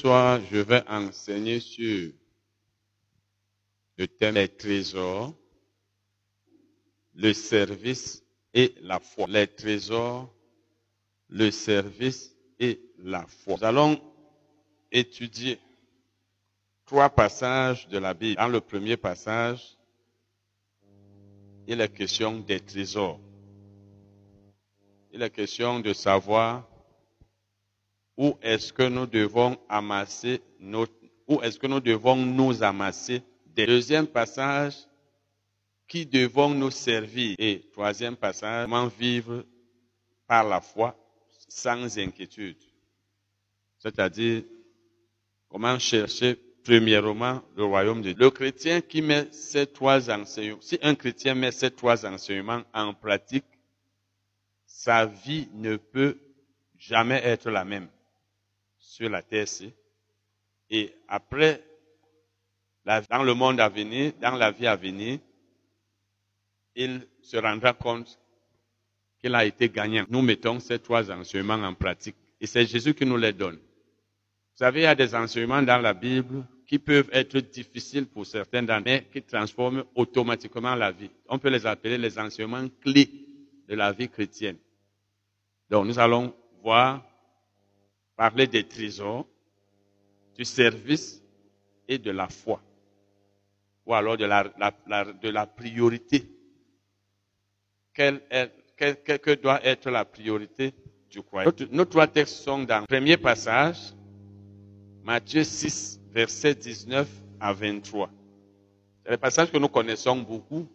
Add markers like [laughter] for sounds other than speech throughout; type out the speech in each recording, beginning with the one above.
soir, je vais enseigner sur le thème des trésors, le service et la foi. Les trésors, le service et la foi. Nous allons étudier trois passages de la Bible. Dans le premier passage, il est question des trésors. Il est question de savoir où est-ce que nous devons amasser notre, où est-ce que nous devons nous amasser des deuxième passage, qui devons nous servir? Et troisième passage, comment vivre par la foi sans inquiétude? C'est-à-dire, comment chercher premièrement le royaume de Dieu? Le chrétien qui met ces trois enseignements, si un chrétien met ces trois enseignements en pratique, sa vie ne peut jamais être la même sur la terre-ci. Et après, dans le monde à venir, dans la vie à venir, il se rendra compte qu'il a été gagnant. Nous mettons ces trois enseignements en pratique. Et c'est Jésus qui nous les donne. Vous savez, il y a des enseignements dans la Bible qui peuvent être difficiles pour certains d'entre mais qui transforment automatiquement la vie. On peut les appeler les enseignements clés de la vie chrétienne. Donc, nous allons voir, parler des trésors, du service et de la foi. Ou alors de la, de la priorité. Quelle est, que doit être la priorité du croyant? Nos trois textes sont dans le premier passage, Matthieu 6, versets 19 à 23. C'est le passage que nous connaissons beaucoup,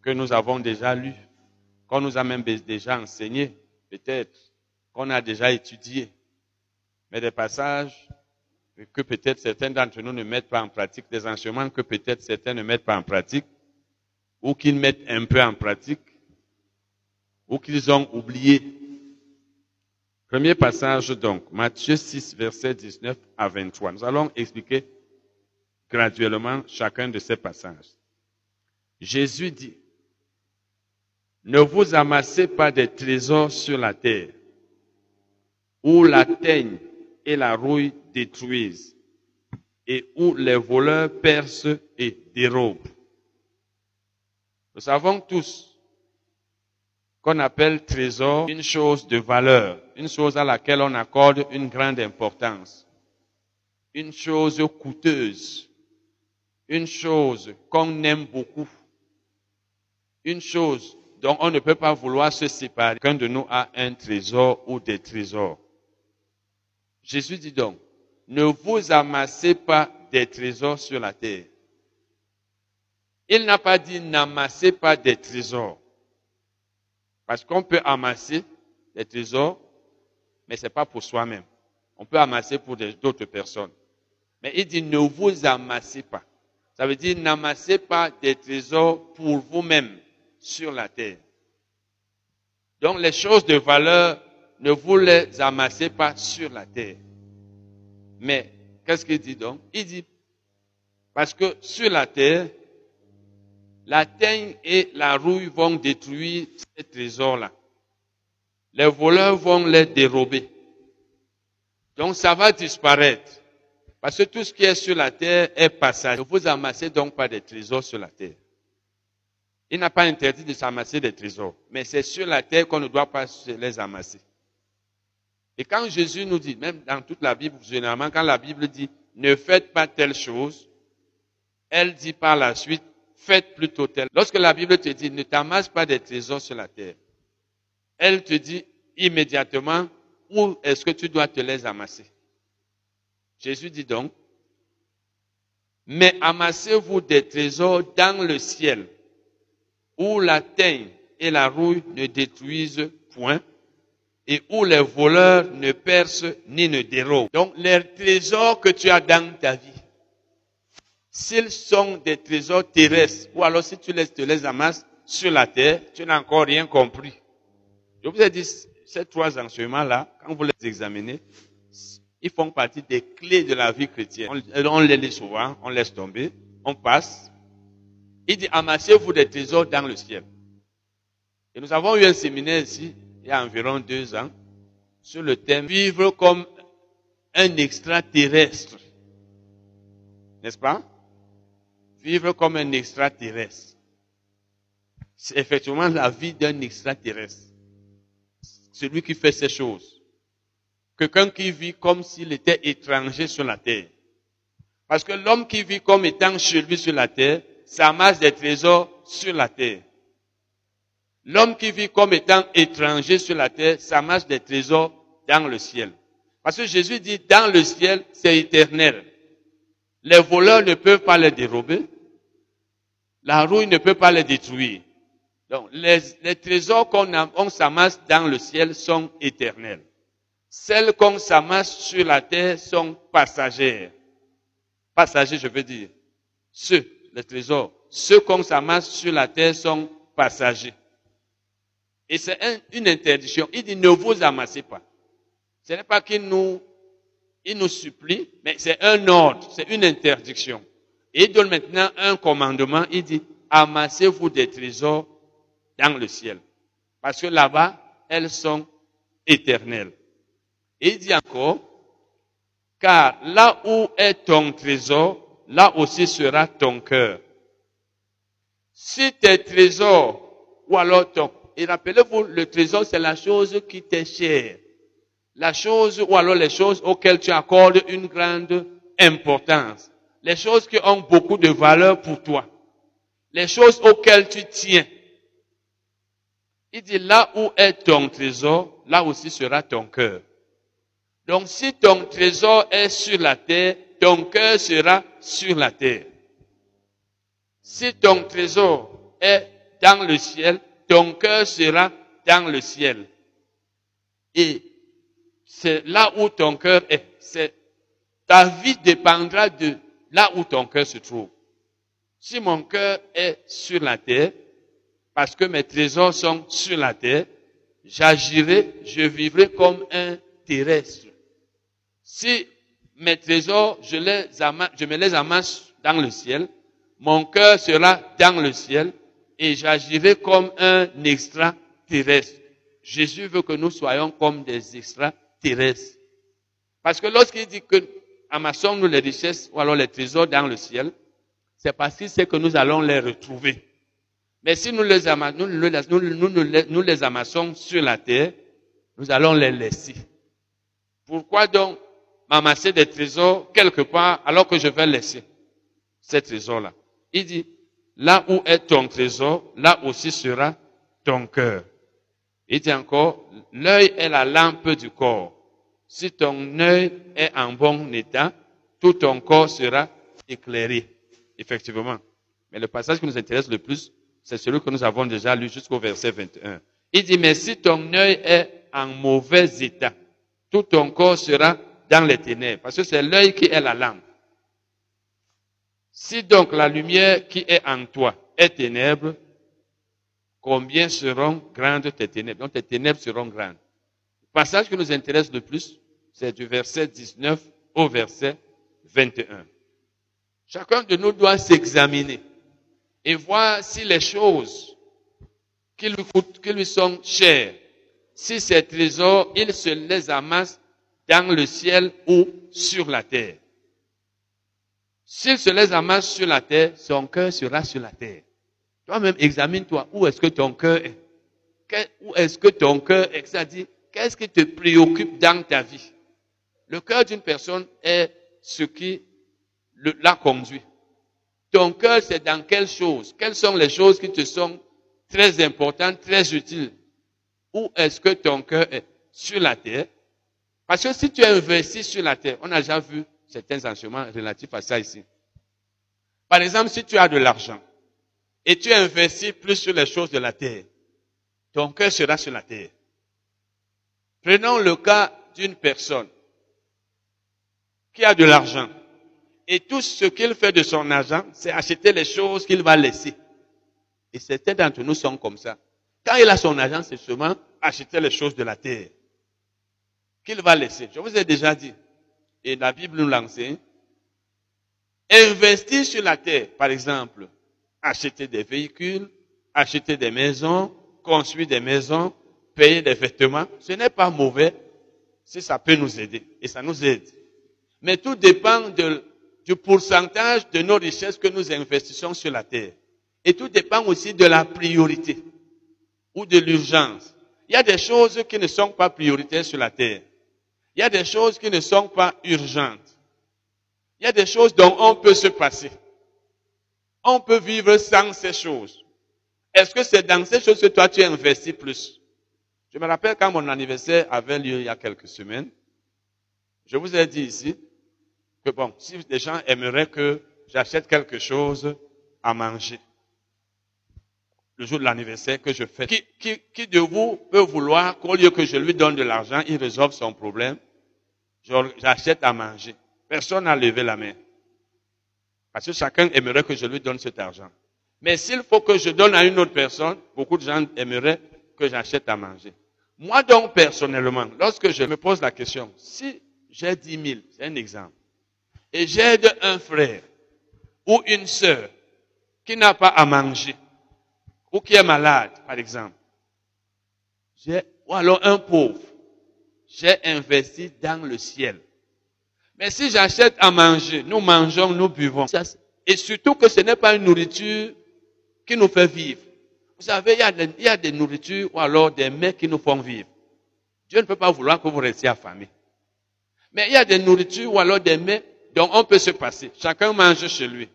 que nous avons déjà lu, qu'on nous a même déjà enseigné, peut-être, qu'on a déjà étudié. Mais des passages que peut-être certains d'entre nous ne mettent pas en pratique, des enseignements que peut-être certains ne mettent pas en pratique, ou qu'ils mettent un peu en pratique, ou qu'ils ont oublié. Premier passage donc, Matthieu 6, verset 19 à 23. Nous allons expliquer graduellement chacun de ces passages. Jésus dit, ne vous amassez pas des trésors sur la terre, où la teigne et la rouille détruisent, et où les voleurs percent et dérobent. Nous savons tous qu'on appelle trésor une chose de valeur, une chose à laquelle on accorde une grande importance, une chose coûteuse, une chose qu'on aime beaucoup, une chose dont on ne peut pas vouloir se séparer. Qu'un de nous a un trésor ou des trésors. Jésus dit donc, ne vous amassez pas des trésors sur la terre. Il n'a pas dit n'amassez pas des trésors. Parce qu'on peut amasser des trésors, mais ce n'est pas pour soi-même. On peut amasser pour d'autres personnes. Mais il dit ne vous amassez pas. Ça veut dire n'amassez pas des trésors pour vous-même sur la terre. Donc les choses de valeur, ne vous les amassez pas sur la terre. Mais qu'est-ce qu'il dit donc? Il dit, parce que sur la terre, la teigne et la rouille vont détruire ces trésors-là. Les voleurs vont les dérober. Donc ça va disparaître. Parce que tout ce qui est sur la terre est passage. Ne vous amassez donc pas des trésors sur la terre. Il n'a pas interdit de s'amasser des trésors. Mais c'est sur la terre qu'on ne doit pas les amasser. Et quand Jésus nous dit, même dans toute la Bible, généralement, quand la Bible dit, ne faites pas telle chose, elle dit par la suite, faites plutôt tel. Lorsque la Bible te dit ne t'amasse pas des trésors sur la terre, elle te dit immédiatement où est-ce que tu dois te les amasser? Jésus dit donc, mais amassez-vous des trésors dans le ciel, où la teigne et la rouille ne détruisent point, et où les voleurs ne percent ni ne dérobent. Donc les trésors que tu as dans ta vie, S'ils sont des trésors terrestres, ou alors si tu les, te les amasses sur la terre, tu n'as encore rien compris. Je vous ai dit, ces trois enseignements-là, quand vous les examinez, ils font partie des clés de la vie chrétienne. On, les lit souvent, on laisse tomber, on passe. Il dit, amassez-vous des trésors dans le ciel. Et nous avons eu un séminaire ici, il y a environ deux ans, sur le thème vivre comme un extraterrestre. N'est-ce pas? Vivre comme un extraterrestre. C'est effectivement la vie d'un extraterrestre. Celui qui fait ces choses. Quelqu'un qui vit comme s'il était étranger sur la terre. Parce que l'homme qui vit comme étant chez lui sur la terre, ça des trésors sur la terre. L'homme qui vit comme étant étranger sur la terre, ça marche des trésors dans le ciel. Parce que Jésus dit, dans le ciel, c'est éternel. Les voleurs ne peuvent pas les dérober. La rouille ne peut pas les détruire. Donc, les, trésors qu'on s'amasse dans le ciel sont éternels. Celles qu'on s'amasse sur la terre sont passagères. Passagers, je veux dire. Ceux, les trésors, ceux qu'on s'amasse sur la terre sont passagers. Et c'est une interdiction. Il dit ne vous amassez pas. Ce n'est pas qu'il nous, il nous supplie, mais c'est un ordre, c'est une interdiction. Et il donne maintenant un commandement. Il dit amassez-vous des trésors dans le ciel. Parce que là-bas, elles sont éternelles. Et il dit encore, car là où est ton trésor, là aussi sera ton cœur. Si tes trésors, ou alors ton, et rappelez-vous, le trésor, c'est la chose qui t'est chère. La chose, ou alors les choses auxquelles tu accordes une grande importance. Les choses qui ont beaucoup de valeur pour toi. Les choses auxquelles tu tiens. Il dit, là où est ton trésor, là aussi sera ton cœur. Donc si ton trésor est sur la terre, ton cœur sera sur la terre. Si ton trésor est dans le ciel, ton cœur sera dans le ciel. Et c'est là où ton cœur est. Ta vie dépendra de là où ton cœur se trouve. Si mon cœur est sur la terre, parce que mes trésors sont sur la terre, j'agirai, je vivrai comme un terrestre. Si mes trésors, je, les je me les amasse dans le ciel, mon cœur sera dans le ciel, et j'agirai comme un extraterrestre. Jésus veut que nous soyons comme des extraterrestres. Parce que lorsqu'il dit que amassons-nous les richesses ou alors les trésors dans le ciel, c'est parce qu'il sait que nous allons les retrouver. Mais si nous les, amassons, nous, les amassons sur la terre, nous allons les laisser. Pourquoi donc m'amasser des trésors quelque part alors que je vais laisser ces trésors-là? Il dit, Là où est ton trésor, là aussi sera ton cœur. Il dit encore, l'œil est la lampe du corps. Si ton œil est en bon état, tout ton corps sera éclairé. Effectivement. Mais le passage qui nous intéresse le plus, c'est celui que nous avons déjà lu jusqu'au verset 21. Il dit, mais si ton œil est en mauvais état, tout ton corps sera dans les ténèbres. Parce que c'est l'œil qui est la lampe. Si donc la lumière qui est en toi est ténèbre, combien seront grandes tes ténèbres? Donc tes ténèbres seront grandes. Le passage qui nous intéresse le plus, c'est du verset 19 au verset 21. Chacun de nous doit s'examiner et voir si les choses qui lui, coûtent, qui lui sont chères, si ces trésors, il se les amasse dans le ciel ou sur la terre. S'il se les amasse sur la terre, son cœur sera sur la terre. Toi-même, examine-toi. Où est-ce que ton cœur est? Où est-ce que ton cœur est? C'est-à-dire, qu'est-ce qui te préoccupe dans ta vie? Le cœur d'une personne est ce qui l'a conduit. Ton cœur, c'est dans quelles choses? Quelles sont les choses qui te sont très importantes, très utiles? Où est-ce que ton cœur est? Sur la terre. Parce que si tu es investi sur la terre, on a déjà vu certains enseignements relatifs à ça ici. Par exemple, si tu as de l'argent et tu investis plus sur les choses de la terre, ton cœur sera sur la terre. Prenons le cas d'une personne qui a de l'argent et tout ce qu'il fait de son argent, c'est acheter les choses qu'il va laisser. Et certains d'entre nous sont comme ça. Quand il a son argent, c'est seulement acheter les choses de la terre qu'il va laisser. Je vous ai déjà dit, et la Bible nous l'enseigne, investir sur la terre, par exemple, acheter des véhicules, acheter des maisons, construire des maisons, payer des vêtements, ce n'est pas mauvais si ça peut nous aider. Et ça nous aide. Mais tout dépend du pourcentage de nos richesses que nous investissons sur la terre. Et tout dépend aussi de la priorité ou de l'urgence. Il y a des choses qui ne sont pas prioritaires sur la terre. Il y a des choses qui ne sont pas urgentes. Il y a des choses dont on peut se passer. On peut vivre sans ces choses. Est-ce que c'est dans ces choses que toi tu investis plus? Je me rappelle quand mon anniversaire avait lieu il y a quelques semaines, je vous ai dit ici que bon, si des gens aimeraient que j'achète quelque chose à manger, le jour de l'anniversaire que je fais. Qui, de vous peut vouloir qu'au lieu que je lui donne de l'argent, il résolve son problème? J'achète à manger. Personne n'a levé la main. Parce que chacun aimerait que je lui donne cet argent. Mais s'il faut que je donne à une autre personne, beaucoup de gens aimeraient que j'achète à manger. Moi donc, personnellement, lorsque je me pose la question, si j'ai 10 000, c'est un exemple, et j'aide un frère ou une sœur qui n'a pas à manger, ou qui est malade, par exemple, ou alors un pauvre, j'ai investi dans le ciel. Mais si j'achète à manger, nous mangeons, nous buvons. Et surtout que ce n'est pas une nourriture qui nous fait vivre. Vous savez, il y, a des, nourritures ou alors des mets qui nous font vivre. Dieu ne peut pas vouloir que vous restiez affamés. Mais il y a des nourritures ou alors des mets dont on peut se passer. Chacun mange chez lui.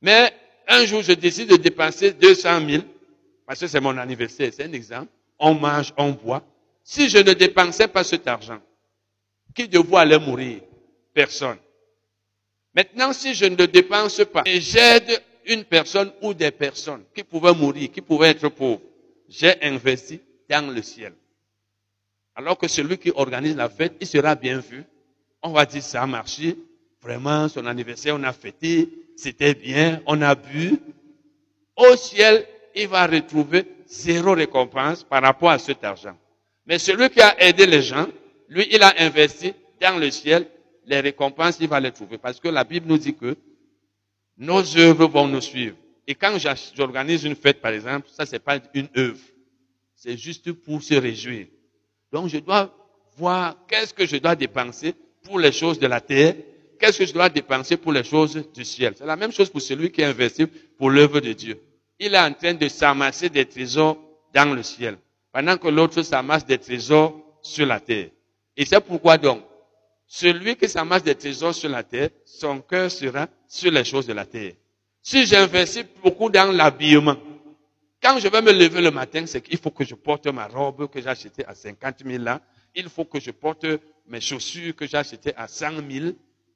Mais un jour, je décide de dépenser 200 000, parce que c'est mon anniversaire, c'est un exemple. On mange, on boit. Si je ne dépensais pas cet argent, qui de vous mourir? Personne. Maintenant, si je ne dépense pas et j'aide une personne ou des personnes qui pouvaient mourir, qui pouvaient être pauvres, j'ai investi dans le ciel. Alors que celui qui organise la fête, il sera bien vu. On va dire, ça a marché. Vraiment, son anniversaire, on a fêté c'était bien, on a bu. Au ciel, il va retrouver zéro récompense par rapport à cet argent. Mais celui qui a aidé les gens, lui, il a investi dans le ciel, les récompenses, il va les trouver. Parce que la Bible nous dit que nos œuvres vont nous suivre. Et quand j'organise une fête, par exemple, ça, c'est pas une œuvre. C'est juste pour se réjouir. Donc, je dois voir qu'est-ce que je dois dépenser pour les choses de la terre qu'est-ce que je dois dépenser pour les choses du ciel? C'est la même chose pour celui qui investit pour l'œuvre de Dieu. Il est en train de s'amasser des trésors dans le ciel, pendant que l'autre s'amasse des trésors sur la terre. Et c'est pourquoi donc, celui qui s'amasse des trésors sur la terre, son cœur sera sur les choses de la terre. Si j'investis beaucoup dans l'habillement, quand je vais me lever le matin, c'est qu'il faut que je porte ma robe que j'ai achetée à 50 000 là. Il faut que je porte mes chaussures que j'ai achetées à 100 000.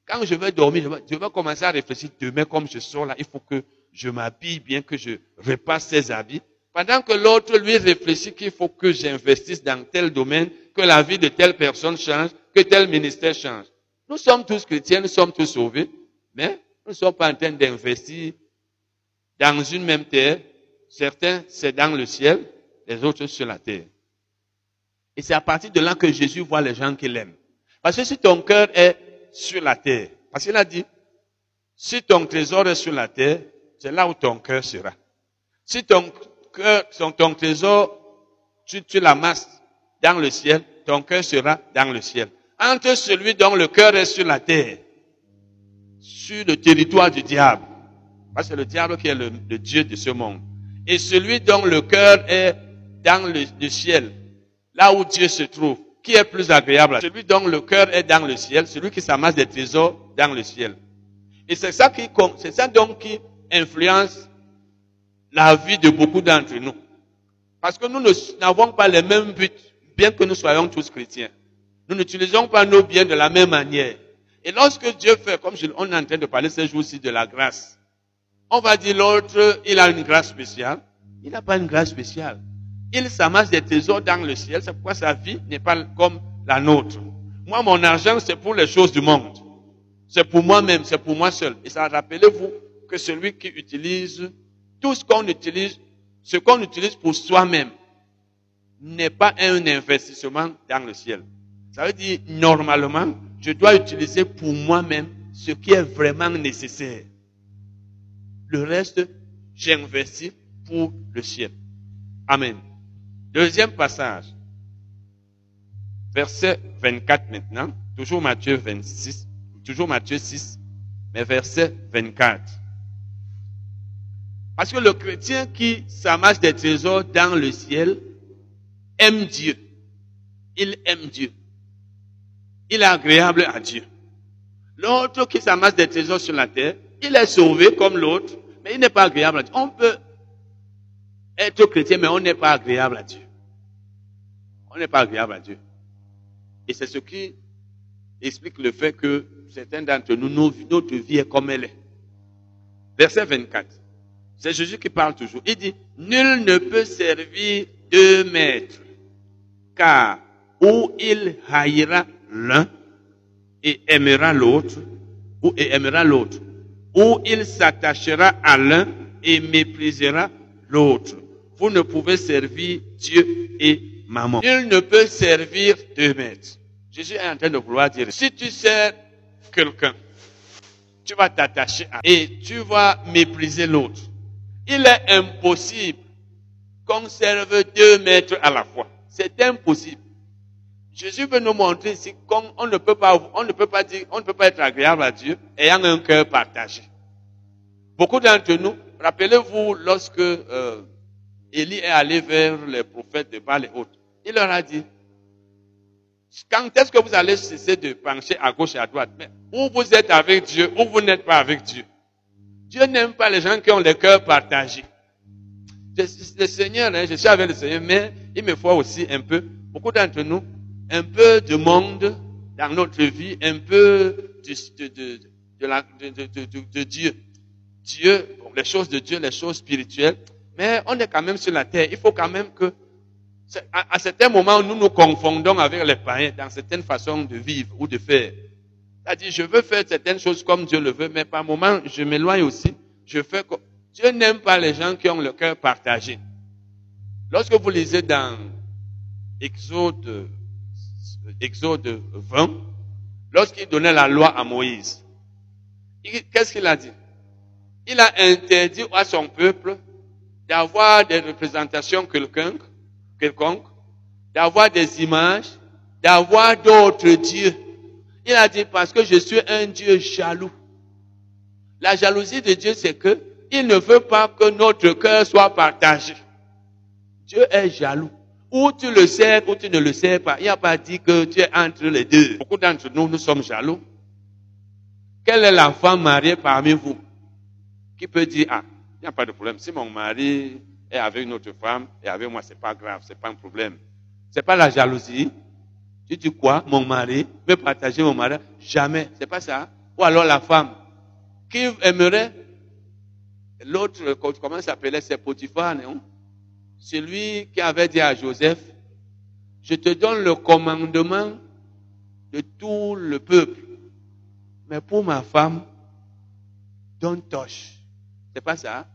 Quand je vais dormir, je vais, commencer à réfléchir demain comme je sors là, il faut que je m'habille bien, que je repasse ces habits. Pendant que l'autre, lui, réfléchit qu'il faut que j'investisse dans tel domaine, que la vie de telle personne change, que tel ministère change. Nous sommes tous chrétiens, nous sommes tous sauvés, mais nous ne sommes pas en train d'investir dans une même terre. Certains, c'est dans le ciel, les autres sur la terre. Et c'est à partir de là que Jésus voit les gens qu'il aime. Parce que si ton cœur est sur la terre. Parce qu'il a dit, si ton trésor est sur la terre, c'est là où ton cœur sera. Si ton cœur, ton trésor, tu, tu l'amasses dans le ciel, ton cœur sera dans le ciel. Entre celui dont le cœur est sur la terre, sur le territoire du diable, parce que c'est le diable qui est le, Dieu de ce monde, et celui dont le cœur est dans le ciel, là où Dieu se trouve, qui est plus agréable Celui dont le cœur est dans le ciel, celui qui s'amasse des trésors dans le ciel. Et c'est ça qui, c'est ça donc qui influence la vie de beaucoup d'entre nous. Parce que nous n'avons pas les mêmes buts, bien que nous soyons tous chrétiens. Nous n'utilisons pas nos biens de la même manière. Et lorsque Dieu fait, comme on est en train de parler ces jours-ci de la grâce, on va dire l'autre, il a une grâce spéciale. Il n'a pas une grâce spéciale il s'amasse des trésors dans le ciel. C'est pourquoi sa vie n'est pas comme la nôtre. Moi, mon argent, c'est pour les choses du monde. C'est pour moi-même, c'est pour moi seul. Et ça, rappelez-vous que celui qui utilise tout ce qu'on utilise, ce qu'on utilise pour soi-même, n'est pas un investissement dans le ciel. Ça veut dire, normalement, je dois utiliser pour moi-même ce qui est vraiment nécessaire. Le reste, j'investis pour le ciel. Amen. Deuxième passage. Verset 24 maintenant. Toujours Matthieu 26, toujours Matthieu 6, mais verset 24. Parce que le chrétien qui s'amasse des trésors dans le ciel aime Dieu. Il aime Dieu. Il est agréable à Dieu. L'autre qui s'amasse des trésors sur la terre, il est sauvé comme l'autre, mais il n'est pas agréable à Dieu. On peut être chrétien, mais on n'est pas agréable à Dieu. On n'est pas agréable à Dieu. Et c'est ce qui explique le fait que certains d'entre nous, notre vie est comme elle est. Verset 24. C'est Jésus qui parle toujours. Il dit, nul ne peut servir deux maîtres, car ou il haïra l'un et aimera l'autre, ou et aimera l'autre, ou il s'attachera à l'un et méprisera l'autre. Vous ne pouvez servir Dieu et maman. Nul ne peut servir deux maîtres. Jésus est en train de vouloir dire, si tu sers quelqu'un, tu vas t'attacher à et tu vas mépriser l'autre. Il est impossible qu'on serve deux maîtres à la fois. C'est impossible. Jésus veut nous montrer ici qu'on ne peut pas, on ne peut pas dire, on ne peut pas être agréable à Dieu ayant un cœur partagé. Beaucoup d'entre nous, rappelez-vous lorsque euh, Élie est allé vers les prophètes de Baal et autres, il leur a dit, quand est-ce que vous allez cesser de pencher à gauche et à droite? Mais Ou vous êtes avec Dieu, ou vous n'êtes pas avec Dieu? Dieu n'aime pas les gens qui ont le cœur partagé. le Seigneur, hein, je suis avec le Seigneur, mais il me faut aussi un peu, beaucoup d'entre nous, un peu de monde dans notre vie, un peu de, de, de, de Dieu. Dieu, les choses de Dieu, les choses spirituelles, mais on est quand même sur la terre. Il faut quand même que, à, à certains moments, nous nous confondons avec les païens dans certaines façons de vivre ou de faire. C'est-à-dire, je veux faire certaines choses comme Dieu le veut, mais par moments, je m'éloigne aussi. Je fais comme... Dieu n'aime pas les gens qui ont le cœur partagé. Lorsque vous lisez dans Exode, Exode 20, lorsqu'il donnait la loi à Moïse, qu'est-ce qu'il a dit? Il a interdit à son peuple d'avoir des représentations quelconques, quelconque, d'avoir des images, d'avoir d'autres dieux. Il a dit parce que je suis un Dieu jaloux. La jalousie de Dieu, c'est que il ne veut pas que notre cœur soit partagé. Dieu est jaloux. Ou tu le sais, ou tu ne le sais pas. Il n'a pas dit que tu es entre les deux. Beaucoup d'entre nous, nous sommes jaloux. Quelle est la femme mariée parmi vous qui peut dire, ah, n'y a pas de problème. Si mon mari est avec une autre femme et avec moi, c'est pas grave, c'est pas un problème. C'est pas la jalousie. Tu dis quoi? Mon mari veut partager mon mari? Jamais. C'est pas ça. Ou alors la femme qui aimerait l'autre, comment s'appelait? C'est Potiphar, non? Celui qui avait dit à Joseph, je te donne le commandement de tout le peuple. Mais pour ma femme, don't touch. C'est pas ça.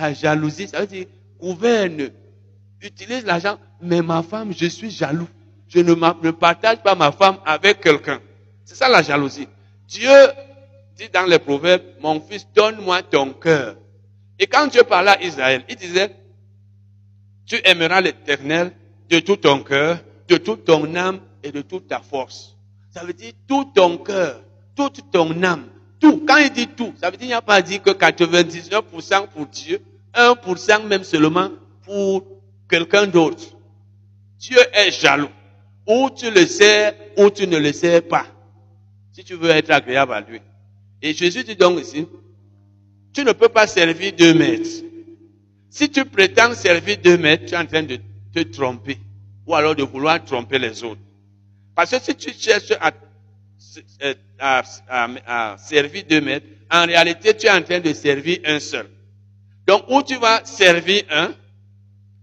La jalousie, ça veut dire, gouverne, utilise l'argent, mais ma femme, je suis jaloux. Je ne, partage pas ma femme avec quelqu'un. C'est ça la jalousie. Dieu dit dans les proverbes, mon fils, donne-moi ton cœur. Et quand Dieu parlait à Israël, il disait, tu aimeras l'éternel de tout ton cœur, de toute ton âme et de toute ta force. Ça veut dire tout ton cœur, toute ton âme, tout. Quand il dit tout, ça veut dire qu'il n'y a pas dit que 99% pour Dieu, 1% même seulement pour quelqu'un d'autre. Dieu est jaloux. Ou tu le sais, ou tu ne le sais pas. Si tu veux être agréable à lui. Et Jésus dit donc ici, tu ne peux pas servir deux maîtres. Si tu prétends servir deux maîtres, tu es en train de te tromper. Ou alors de vouloir tromper les autres. Parce que si tu cherches à à, à, servir deux maîtres, en réalité, tu es en train de servir un seul. Donc, où tu vas servir un,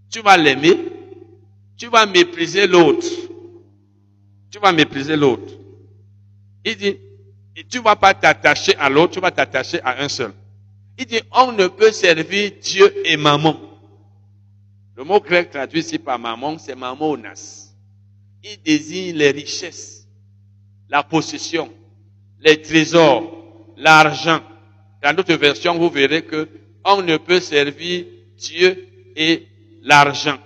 tu vas l'aimer, tu vas mépriser l'autre. Tu vas mépriser l'autre. Il dit, tu vas pas t'attacher à l'autre, tu vas t'attacher à un seul. Il dit, on ne peut servir Dieu et maman. Le mot grec traduit ici par maman, c'est mamonas. Il désigne les richesses la possession, les trésors, l'argent. Dans d'autres versions, vous verrez que on ne peut servir Dieu et l'argent.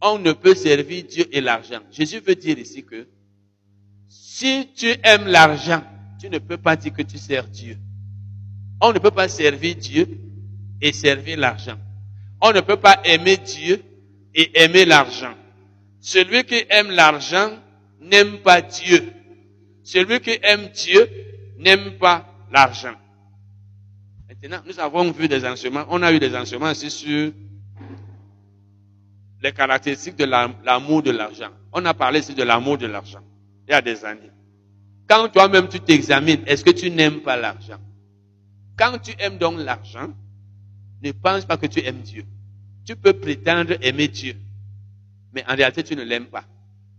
On ne peut servir Dieu et l'argent. Jésus veut dire ici que si tu aimes l'argent, tu ne peux pas dire que tu sers Dieu. On ne peut pas servir Dieu et servir l'argent. On ne peut pas aimer Dieu et aimer l'argent. Celui qui aime l'argent n'aime pas Dieu. Celui qui aime Dieu n'aime pas l'argent. Maintenant, nous avons vu des enseignements, on a eu des enseignements aussi sur les caractéristiques de l'amour de l'argent. On a parlé ici de l'amour de l'argent il y a des années. Quand toi-même tu t'examines, est-ce que tu n'aimes pas l'argent? Quand tu aimes donc l'argent, ne pense pas que tu aimes Dieu. Tu peux prétendre aimer Dieu, mais en réalité tu ne l'aimes pas.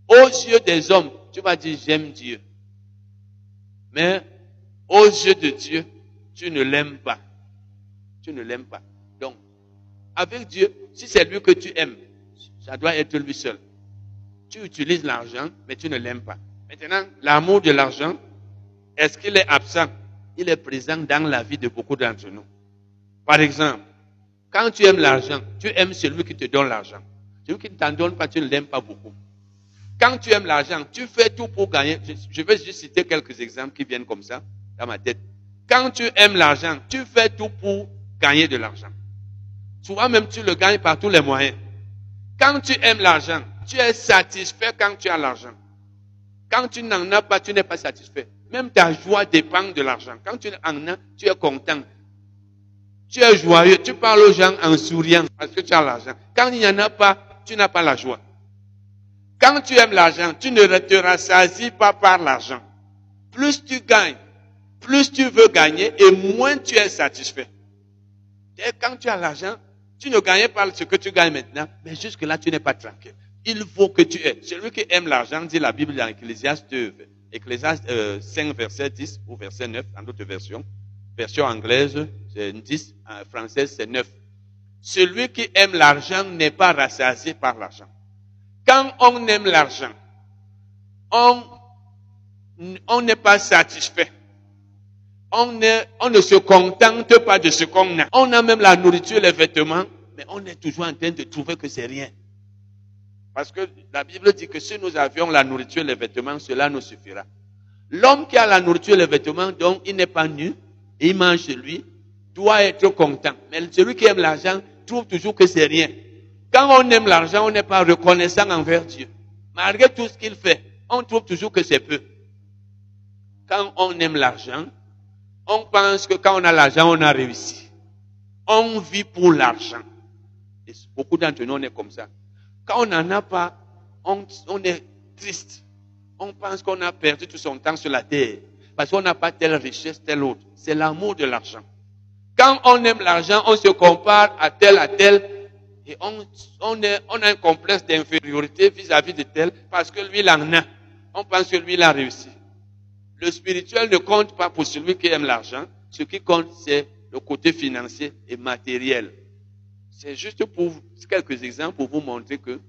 Aux yeux des hommes, tu vas dire j'aime Dieu. Mais aux yeux de Dieu, tu ne l'aimes pas. Tu ne l'aimes pas. Donc, avec Dieu, si c'est lui que tu aimes, ça doit être lui seul. Tu utilises l'argent, mais tu ne l'aimes pas. Maintenant, l'amour de l'argent, est-ce qu'il est absent? Il est présent dans la vie de beaucoup d'entre nous. Par exemple, quand tu aimes l'argent, tu aimes celui qui te donne l'argent. Celui qui ne t'en donne pas, tu ne l'aimes pas beaucoup. Quand tu aimes l'argent, tu fais tout pour gagner. Je vais juste citer quelques exemples qui viennent comme ça dans ma tête. Quand tu aimes l'argent, tu fais tout pour gagner de l'argent. Souvent même, tu le gagnes par tous les moyens. Quand tu aimes l'argent, tu es satisfait quand tu as l'argent. Quand tu n'en as pas, tu n'es pas satisfait. Même ta joie dépend de l'argent. Quand tu en as, tu es content. Tu es joyeux. Tu parles aux gens en souriant parce que tu as l'argent. Quand il n'y en a pas, tu n'as pas la joie. Quand tu aimes l'argent, tu ne te rassasies pas par l'argent. Plus tu gagnes, plus tu veux gagner et moins tu es satisfait. Quand tu as l'argent, tu ne gagnes pas ce que tu gagnes maintenant, mais jusque-là, tu n'es pas tranquille. Il faut que tu aies. Celui qui aime l'argent, dit la Bible dans Ecclésiaste, Ecclésiaste 5, euh, verset 10 ou verset 9, en d'autres versions. Version anglaise, c'est 10, en français, c'est 9. Celui qui aime l'argent n'est pas rassasié par l'argent. Quand on aime l'argent, on n'est pas satisfait. On, on ne se contente pas de ce qu'on a. On a même la nourriture, les vêtements, mais on est toujours en train de trouver que c'est rien. Parce que la Bible dit que si nous avions la nourriture, les vêtements, cela nous suffira. L'homme qui a la nourriture, les vêtements, donc il n'est pas nu, il mange lui, doit être content. Mais celui qui aime l'argent trouve toujours que c'est rien. Quand on aime l'argent, on n'est pas reconnaissant envers Dieu. Malgré tout ce qu'il fait, on trouve toujours que c'est peu. Quand on aime l'argent, on pense que quand on a l'argent, on a réussi. On vit pour l'argent. beaucoup d'entre nous, on est comme ça. Quand on n'en a pas, on, on, est triste. On pense qu'on a perdu tout son temps sur la terre. Parce qu'on n'a pas telle richesse, telle autre. C'est l'amour de l'argent. Quand on aime l'argent, on se compare à tel, à tel. Et on, on, est, on a un complexe d'infériorité vis-à-vis de tel parce que lui, il en a. On pense que lui, il a réussi. Le spirituel ne compte pas pour celui qui aime l'argent. Ce qui compte, c'est le côté financier et matériel. C'est juste pour quelques exemples pour vous montrer que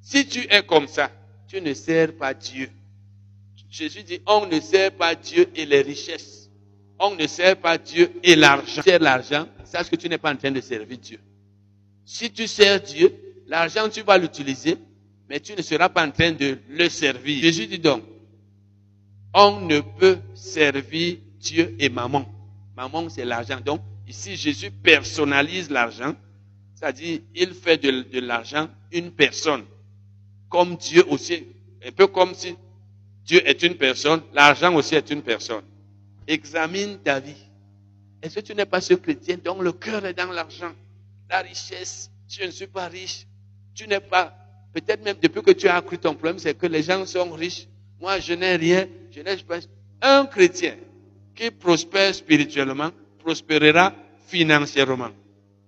si tu es comme ça, tu ne sers pas Dieu. Jésus dit, on ne sert pas Dieu et les richesses. On ne sert pas Dieu et l'argent. Sers l'argent, sache que tu n'es pas en train de servir Dieu. Si tu sers Dieu, l'argent, tu vas l'utiliser, mais tu ne seras pas en train de le servir. Jésus dit donc, on ne peut servir Dieu et maman. Maman, c'est l'argent. Donc, ici, Jésus personnalise l'argent. C'est-à-dire, il fait de, l'argent une personne. Comme Dieu aussi. Un peu comme si Dieu est une personne, l'argent aussi est une personne. Examine ta vie. Est-ce que tu n'es pas ce chrétien dont le cœur est dans l'argent, la richesse Je ne suis pas riche. Tu n'es pas. Peut-être même depuis que tu as accru ton problème, c'est que les gens sont riches. Moi, je n'ai rien. Je n'ai pas. Un chrétien qui prospère spirituellement prospérera financièrement.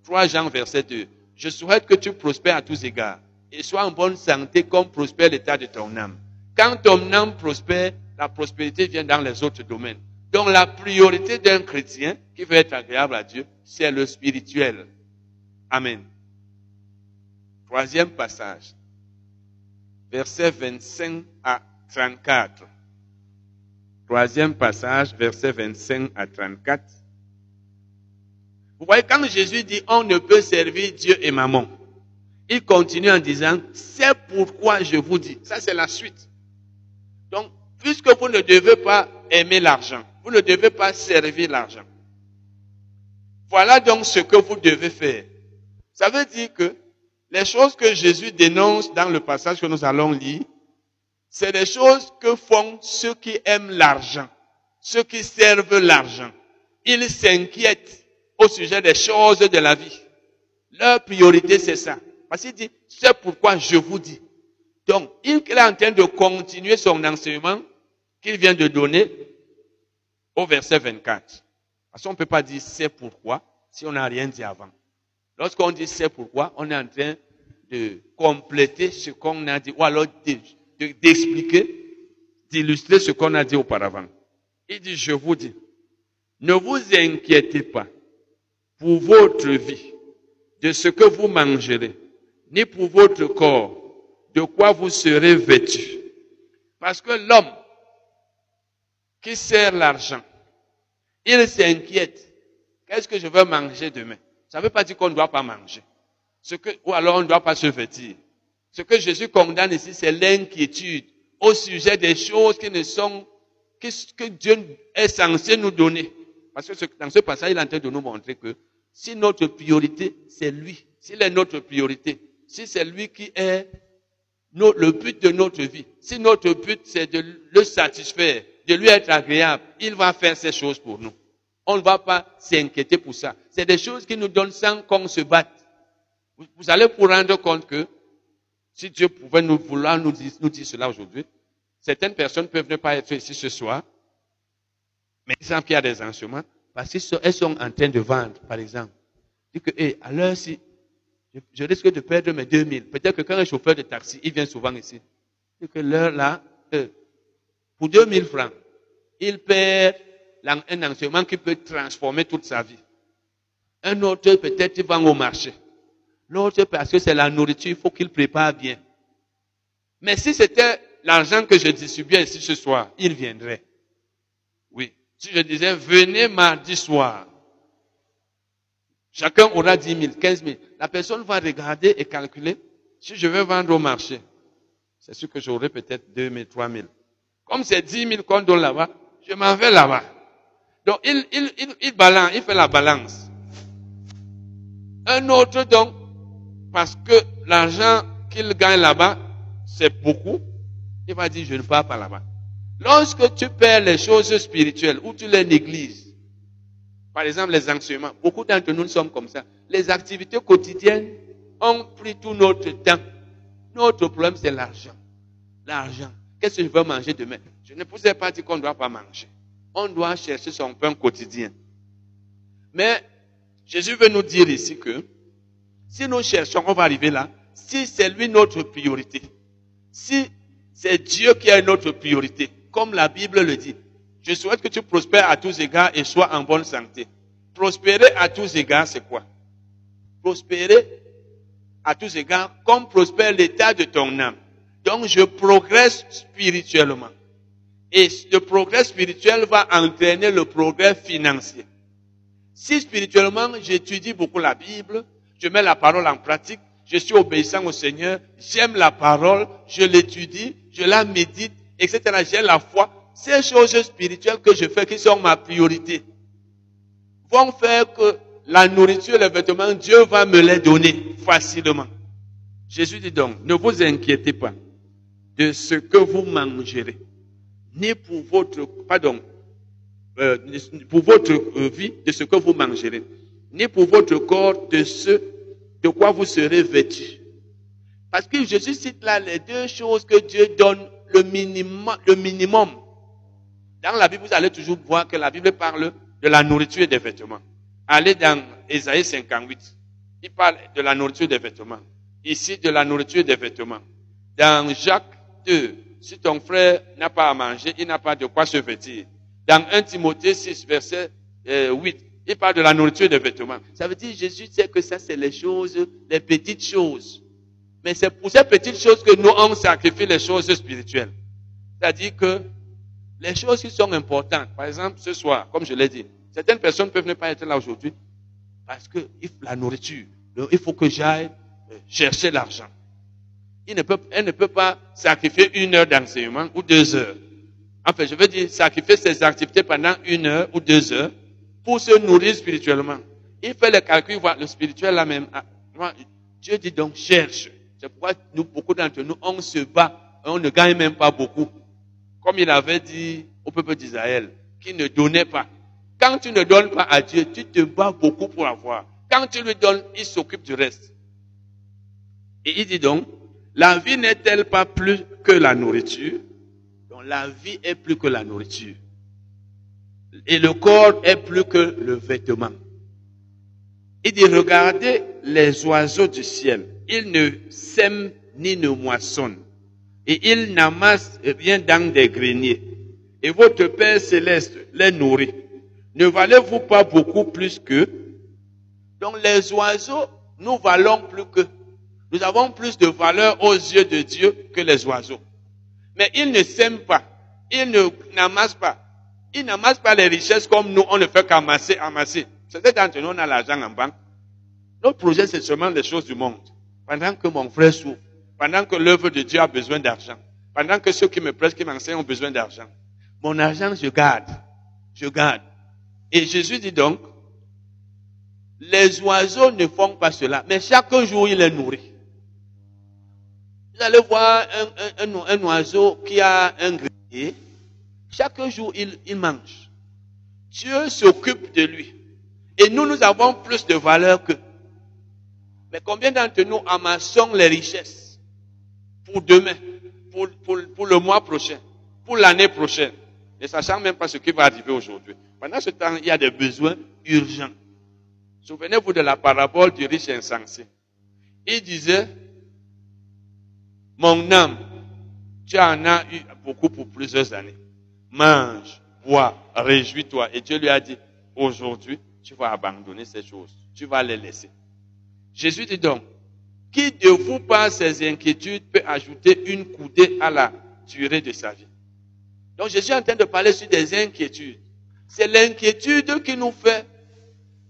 3 Jean verset 2. Je souhaite que tu prospères à tous égards et sois en bonne santé comme prospère l'état de ton âme. Quand ton âme prospère, la prospérité vient dans les autres domaines. Donc la priorité d'un chrétien qui veut être agréable à Dieu, c'est le spirituel. Amen. Troisième passage. Verset 25 à 34. Troisième passage, verset 25 à 34. Vous voyez, quand Jésus dit on ne peut servir Dieu et maman, il continue en disant, c'est pourquoi je vous dis. Ça, c'est la suite. Donc, puisque vous ne devez pas aimer l'argent, vous ne devez pas servir l'argent. Voilà donc ce que vous devez faire. Ça veut dire que les choses que Jésus dénonce dans le passage que nous allons lire, c'est des choses que font ceux qui aiment l'argent, ceux qui servent l'argent. Ils s'inquiètent au sujet des choses de la vie. Leur priorité, c'est ça. Parce qu'il dit, c'est pourquoi je vous dis. Donc, il est en train de continuer son enseignement qu'il vient de donner au verset 24. Parce qu'on ne peut pas dire c'est pourquoi si on n'a rien dit avant. Lorsqu'on dit c'est pourquoi, on est en train de compléter ce qu'on a dit, ou alors d'expliquer, d'illustrer ce qu'on a dit auparavant. Il dit, je vous dis, ne vous inquiétez pas pour votre vie de ce que vous mangerez, ni pour votre corps de quoi vous serez vêtu. Parce que l'homme qui sert l'argent, il s'inquiète. Qu'est-ce que je veux manger demain? Ça ne veut pas dire qu'on ne doit pas manger. Ce que, ou alors on ne doit pas se vêtir. Ce que Jésus condamne ici, c'est l'inquiétude au sujet des choses qui ne sont, que Dieu est censé nous donner. Parce que dans ce passage, il est en train de nous montrer que si notre priorité, c'est lui, s'il est notre priorité, si c'est lui qui est le but de notre vie, si notre but c'est de le satisfaire, de lui être agréable, il va faire ces choses pour nous. On ne va pas s'inquiéter pour ça. C'est des choses qui nous donnent sans qu'on se batte. Vous, allez vous rendre compte que si Dieu pouvait nous vouloir nous dire, nous cela aujourd'hui, certaines personnes peuvent ne pas être ici ce soir, mais y a des enseignements, parce qu'elles sont en train de vendre, par exemple. Dit que, hé, à l'heure si je, risque de perdre mes 2000. Peut-être que quand un chauffeur de taxi, il vient souvent ici. Dit que l'heure là, euh, pour 2000 francs, il perd un enseignement qui peut transformer toute sa vie. Un autre, peut-être, il au marché. L'autre, parce que c'est la nourriture, il faut qu'il prépare bien. Mais si c'était l'argent que je distribuais ici ce soir, il viendrait. Oui. Si je disais, venez mardi soir, chacun aura 10 000, 15 000. La personne va regarder et calculer, si je veux vendre au marché, c'est sûr que j'aurai peut-être 2 000, 3 000. Comme c'est 10 000 qu'on donne là-bas, je m'en vais là-bas. Donc, il, il, il, il balance, il fait la balance. Un autre, donc, parce que l'argent qu'il gagne là-bas, c'est beaucoup, il va dire, je ne pars pas là-bas. Lorsque tu perds les choses spirituelles ou tu les négliges, par exemple les enseignements, beaucoup d'entre nous sommes comme ça. Les activités quotidiennes ont pris tout notre temps. Notre problème, c'est l'argent. L'argent. Qu'est-ce que je veux manger demain? Je ne pouvais pas dire qu'on ne doit pas manger. On doit chercher son pain quotidien. Mais Jésus veut nous dire ici que si nous cherchons, on va arriver là, si c'est lui notre priorité, si c'est Dieu qui est notre priorité, comme la Bible le dit. Je souhaite que tu prospères à tous égards et sois en bonne santé. Prospérer à tous égards, c'est quoi? Prospérer à tous égards comme prospère l'état de ton âme. Donc je progresse spirituellement. Et le progrès spirituel va entraîner le progrès financier. Si spirituellement j'étudie beaucoup la Bible, je mets la parole en pratique, je suis obéissant au Seigneur, j'aime la parole, je l'étudie, je la médite, etc. J'ai la foi. Ces choses spirituelles que je fais, qui sont ma priorité, vont faire que la nourriture, les vêtements, Dieu va me les donner facilement. Jésus dit donc, ne vous inquiétez pas de ce que vous mangerez, ni pour votre, pardon, euh, pour votre euh, vie de ce que vous mangerez, ni pour votre corps de ce de quoi vous serez vêtus. Parce que Jésus cite là les deux choses que Dieu donne le minimum, le minimum. Dans la Bible, vous allez toujours voir que la Bible parle de la nourriture et des vêtements. Allez dans Ésaïe 58. Il parle de la nourriture des vêtements. Ici, de la nourriture des vêtements. Dans Jacques 2, si ton frère n'a pas à manger, il n'a pas de quoi se vêtir. Dans 1 Timothée 6, verset 8, euh, il parle de la nourriture des vêtements. Ça veut dire Jésus sait que ça, c'est les choses, les petites choses. Mais c'est pour ces petites choses que nous, on sacrifie les choses spirituelles. C'est-à-dire que les choses qui sont importantes, par exemple, ce soir, comme je l'ai dit, certaines personnes peuvent ne pas être là aujourd'hui parce que la nourriture, il faut que j'aille euh, chercher l'argent. Elle ne peut pas sacrifier une heure d'enseignement ou deux heures Enfin, je veux dire, sacrifier ses activités pendant une heure ou deux heures pour se nourrir spirituellement. Il fait le calcul, le spirituel là même. Ah, Dieu dit donc, cherche. C'est pourquoi nous, beaucoup d'entre nous, on se bat, on ne gagne même pas beaucoup. Comme il avait dit au peuple d'Israël, qui ne donnait pas. Quand tu ne donnes pas à Dieu, tu te bats beaucoup pour avoir. Quand tu lui donnes, il s'occupe du reste. Et il dit donc, la vie n'est-elle pas plus que la nourriture? Donc la vie est plus que la nourriture. Et le corps est plus que le vêtement. Il dit, regardez les oiseaux du ciel. Ils ne sèment ni ne moissonnent. Et ils n'amassent rien dans des greniers. Et votre Père céleste les nourrit. Ne valez-vous pas beaucoup plus qu'eux? Donc les oiseaux, nous valons plus qu'eux. Nous avons plus de valeur aux yeux de Dieu que les oiseaux. Mais ils ne s'aiment pas. Ils n'amassent pas. Ils n'amassent pas les richesses comme nous, on ne fait qu'amasser, amasser. C'était d'entre nous, on a l'argent en banque. Notre projet, c'est seulement les choses du monde. Pendant que mon frère souffre, pendant que l'œuvre de Dieu a besoin d'argent, pendant que ceux qui me prêtent, qui m'enseignent ont besoin d'argent. Mon argent, je garde. Je garde. Et Jésus dit donc, les oiseaux ne font pas cela, mais chaque jour, il les nourrit. Vous allez voir un, oiseau qui a un grenier. Chaque jour, il, il mange. Dieu s'occupe de lui. Et nous, nous avons plus de valeur que. Mais combien d'entre nous amassons les richesses pour demain, pour, pour, pour le mois prochain, pour l'année prochaine, ne sachant même pas ce qui va arriver aujourd'hui. Pendant ce temps, il y a des besoins urgents. Souvenez-vous de la parabole du riche insensé. Il disait, mon âme, tu en as eu beaucoup pour plusieurs années. Mange, bois, réjouis-toi. Et Dieu lui a dit, aujourd'hui, tu vas abandonner ces choses. Tu vas les laisser. Jésus dit donc, qui de vous par ses inquiétudes peut ajouter une coudée à la durée de sa vie? Donc je suis en train de parler sur des inquiétudes. C'est l'inquiétude qui nous fait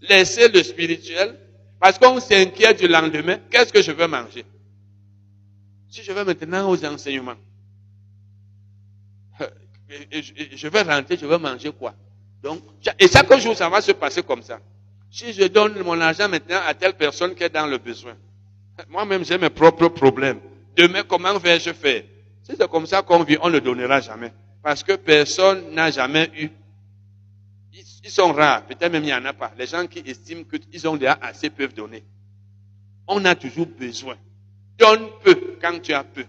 laisser le spirituel parce qu'on s'inquiète du lendemain. Qu'est-ce que je veux manger? Si je vais maintenant aux enseignements, euh, je vais rentrer, je vais manger quoi? Donc, et chaque jour, ça va se passer comme ça. Si je donne mon argent maintenant à telle personne qui est dans le besoin, moi-même j'ai mes propres problèmes. Demain, comment vais-je faire? Si c'est comme ça qu'on vit, on ne donnera jamais. Parce que personne n'a jamais eu. Ils sont rares, peut-être même il n'y en a pas. Les gens qui estiment qu'ils ont déjà assez peuvent donner. On a toujours besoin. Donne peu quand tu as peu.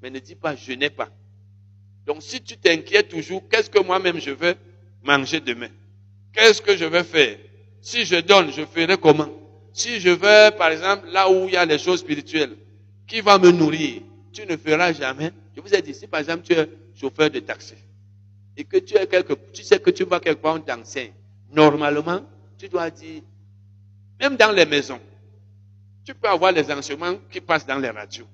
Mais ne dis pas je n'ai pas. Donc si tu t'inquiètes toujours, qu'est-ce que moi-même je veux manger demain? Qu'est-ce que je vais faire? Si je donne, je ferai comment? Si je vais, par exemple, là où il y a les choses spirituelles, qui va me nourrir? Tu ne feras jamais. Je vous ai dit, si par exemple tu es chauffeur de taxi et que tu, es quelque, tu sais que tu vas quelque part, on t'enseigne, normalement, tu dois dire, même dans les maisons, tu peux avoir les enseignements qui passent dans les radios.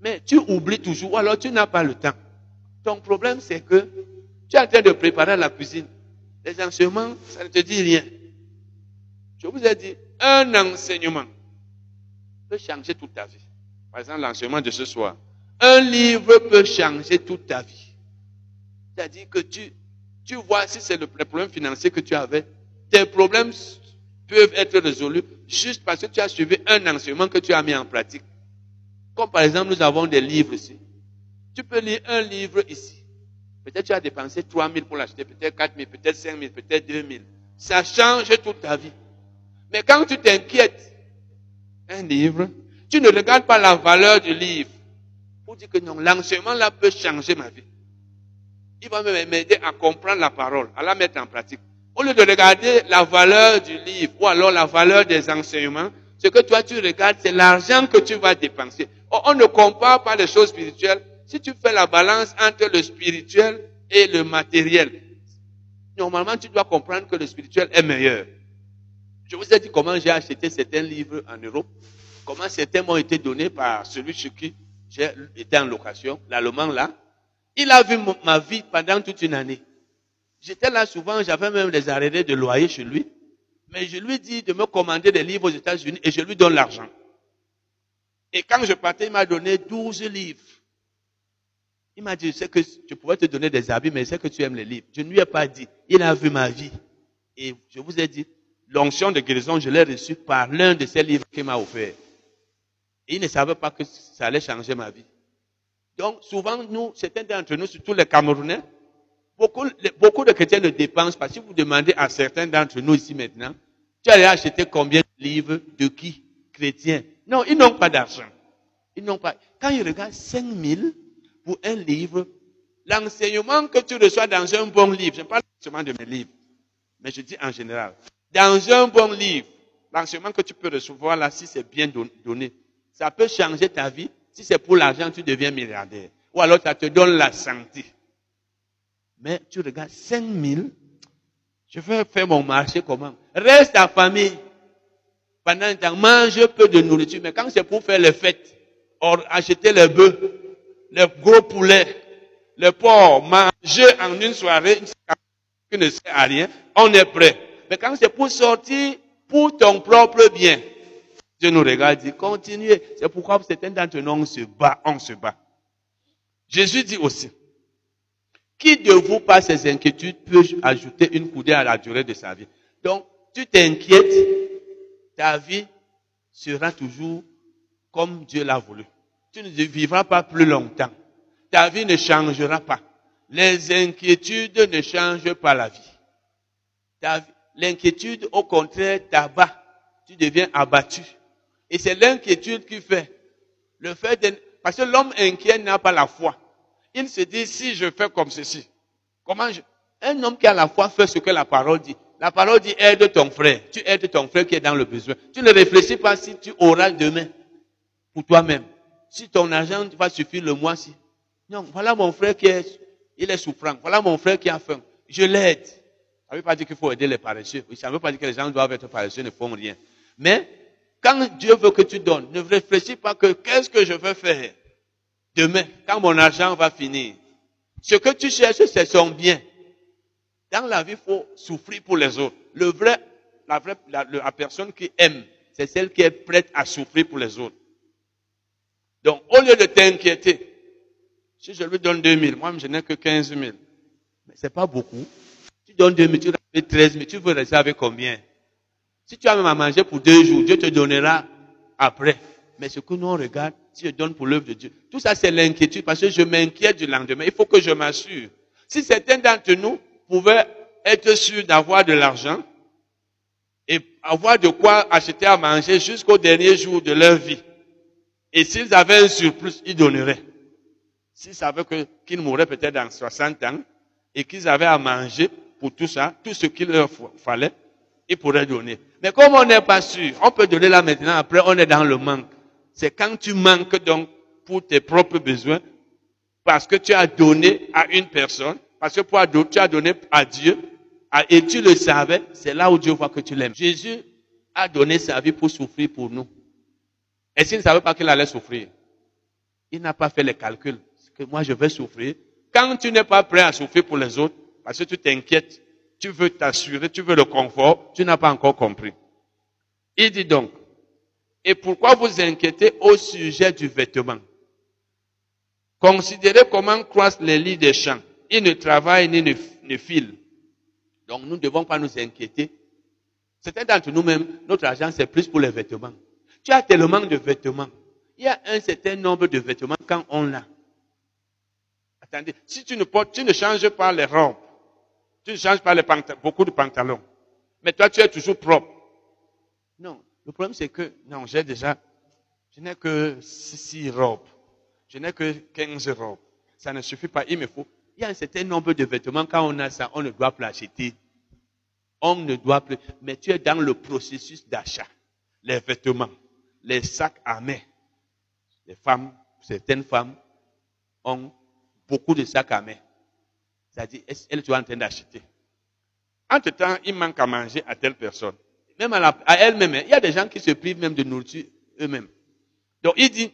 Mais tu oublies toujours, ou alors tu n'as pas le temps. Ton problème, c'est que tu es en train de préparer la cuisine. Les enseignements, ça ne te dit rien. Je vous ai dit, un enseignement peut changer toute ta vie. Par exemple, l'enseignement de ce soir. Un livre peut changer toute ta vie. C'est-à-dire que tu, tu vois, si c'est le, problème financier que tu avais, tes problèmes peuvent être résolus juste parce que tu as suivi un enseignement que tu as mis en pratique. Comme par exemple, nous avons des livres ici. Tu peux lire un livre ici. Peut-être tu as dépensé 3 000 pour l'acheter, peut-être 4 000, peut-être 5 000, peut-être 2 000. Ça change toute ta vie. Mais quand tu t'inquiètes, un livre, tu ne regardes pas la valeur du livre. Pour dire que non, l'enseignement là peut changer ma vie. Il va m'aider à comprendre la parole, à la mettre en pratique. Au lieu de regarder la valeur du livre ou alors la valeur des enseignements, ce que toi tu regardes, c'est l'argent que tu vas dépenser. On ne compare pas les choses spirituelles. Si tu fais la balance entre le spirituel et le matériel, normalement tu dois comprendre que le spirituel est meilleur. Je vous ai dit comment j'ai acheté certains livres en Europe, comment certains m'ont été donnés par celui chez qui j'ai été en location, l'allemand là. Il a vu ma vie pendant toute une année. J'étais là souvent, j'avais même des arrêts de loyer chez lui. Mais je lui dis de me commander des livres aux États-Unis et je lui donne l'argent. Et quand je partais, il m'a donné 12 livres. Il m'a dit, je sais que je pourrais te donner des habits, mais je sais que tu aimes les livres. Je ne lui ai pas dit. Il a vu ma vie. Et je vous ai dit, l'onction de guérison, je l'ai reçue par l'un de ces livres qu'il m'a offert. Et il ne savait pas que ça allait changer ma vie. Donc, souvent, nous, certains d'entre nous, surtout les Camerounais, beaucoup, beaucoup de chrétiens ne dépensent pas. Si vous demandez à certains d'entre nous ici maintenant, tu allais acheter combien de livres de qui? Chrétiens. Non, ils n'ont pas d'argent. Ils n'ont pas. Quand ils regardent 5 000 pour un livre, l'enseignement que tu reçois dans un bon livre, je ne parle pas seulement de mes livres, mais je dis en général, dans un bon livre, l'enseignement que tu peux recevoir là, si c'est bien donné, ça peut changer ta vie. Si c'est pour l'argent, tu deviens milliardaire. Ou alors ça te donne la santé. Mais tu regardes 5 000, je vais faire mon marché comment? Reste à famille. Pendant un temps, mange peu de nourriture. Mais quand c'est pour faire les fêtes, or, acheter les bœufs, les gros poulets, les porcs, manger en une soirée, qui ne sert à rien, on est prêt. Mais quand c'est pour sortir pour ton propre bien, Dieu nous regarde dit, continuez. C'est pourquoi certains d'entre nous, on se bat, on se bat. Jésus dit aussi, qui de vous, par ses inquiétudes, peut ajouter une coudée à la durée de sa vie? Donc, tu t'inquiètes, ta vie sera toujours comme Dieu l'a voulu. Tu ne vivras pas plus longtemps. Ta vie ne changera pas. Les inquiétudes ne changent pas la vie. L'inquiétude, au contraire, t'abat. Tu deviens abattu. Et c'est l'inquiétude qui fait. Le fait de, parce que l'homme inquiet n'a pas la foi. Il se dit, si je fais comme ceci, comment je, un homme qui a la foi fait ce que la parole dit. La parole dit, aide ton frère. Tu aides ton frère qui est dans le besoin. Tu ne réfléchis pas si tu auras demain pour toi-même. Si ton argent va suffire le mois-ci. Non, voilà mon frère qui est, il est souffrant. Voilà mon frère qui a faim. Je l'aide. Ça ne veut pas dire qu'il faut aider les paresseux. Ça ne veut pas dire que les gens doivent être paresseux, ne font rien. Mais, quand Dieu veut que tu donnes, ne réfléchis pas que qu'est-ce que je veux faire? Demain, quand mon argent va finir. Ce que tu cherches, c'est son bien. Dans la vie, il faut souffrir pour les autres. Le vrai, la vraie, la, personne qui aime, c'est celle qui est prête à souffrir pour les autres. Donc, au lieu de t'inquiéter, si je lui donne 2000, moi, je n'ai que 15 000. Mais c'est pas beaucoup. Tu donnes 2000, tu as 13 000, tu veux rester avec combien? Si tu as même à manger pour deux jours, Dieu te donnera après. Mais ce que nous on regarde, je donne pour l'œuvre de Dieu, tout ça c'est l'inquiétude parce que je m'inquiète du lendemain. Il faut que je m'assure. Si certains d'entre nous pouvaient être sûrs d'avoir de l'argent et avoir de quoi acheter à manger jusqu'au dernier jour de leur vie, et s'ils avaient un surplus, ils donneraient. S'ils savaient qu'ils mourraient peut-être dans 60 ans et qu'ils avaient à manger pour tout ça, tout ce qu'il leur fallait, ils pourraient donner. Mais comme on n'est pas sûr, on peut donner là maintenant, après on est dans le manque. C'est quand tu manques donc pour tes propres besoins, parce que tu as donné à une personne, parce que tu as donné à Dieu, et tu le savais, c'est là où Dieu voit que tu l'aimes. Jésus a donné sa vie pour souffrir pour nous. Et s'il ne savait pas qu'il allait souffrir, il n'a pas fait les calculs. Que moi, je vais souffrir. Quand tu n'es pas prêt à souffrir pour les autres, parce que tu t'inquiètes, tu veux t'assurer, tu veux le confort, tu n'as pas encore compris. Il dit donc, et pourquoi vous inquiétez au sujet du vêtement? Considérez comment croissent les lits des champs. Ils ne travaillent ni ne, filent. Donc nous ne devons pas nous inquiéter. Certains d'entre nous-mêmes, notre argent, c'est plus pour les vêtements. Tu as tellement de vêtements. Il y a un certain nombre de vêtements quand on l'a. Attendez, si tu ne portes, tu ne changes pas les robes, tu ne changes pas les beaucoup de pantalons, mais toi tu es toujours propre. Non, le problème c'est que, non, j'ai déjà, je n'ai que six robes, je n'ai que 15 robes. Ça ne suffit pas, il me faut. Il y a un certain nombre de vêtements, quand on a ça, on ne doit plus acheter. On ne doit plus, mais tu es dans le processus d'achat. Les vêtements les sacs à main. Les femmes, certaines femmes ont beaucoup de sacs à main. C'est-à-dire, elles sont en train d'acheter. Entre-temps, il manque à manger à telle personne. Même à, elle-même, il y a des gens qui se privent même de nourriture eux-mêmes. Donc il dit,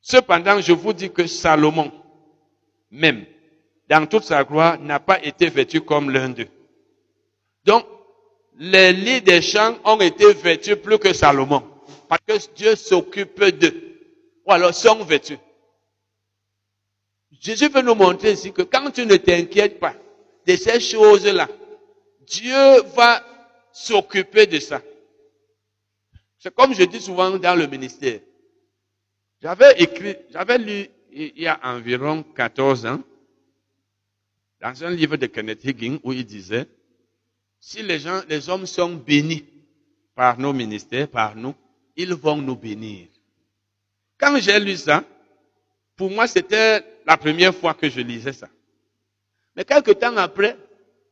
cependant, je vous dis que Salomon, même, dans toute sa gloire, n'a pas été vêtu comme l'un d'eux. Donc, les lits des champs ont été vêtus plus que Salomon. Parce que Dieu s'occupe d'eux. Ou alors sont vêtus. Jésus veut nous montrer ici que quand tu ne t'inquiètes pas de ces choses-là, Dieu va s'occuper de ça. C'est comme je dis souvent dans le ministère. J'avais écrit, j'avais lu il y a environ 14 ans, dans un livre de Kenneth Higgins où il disait, si les gens, les hommes sont bénis par nos ministères, par nous, ils vont nous bénir. Quand j'ai lu ça, pour moi, c'était la première fois que je lisais ça. Mais quelques temps après,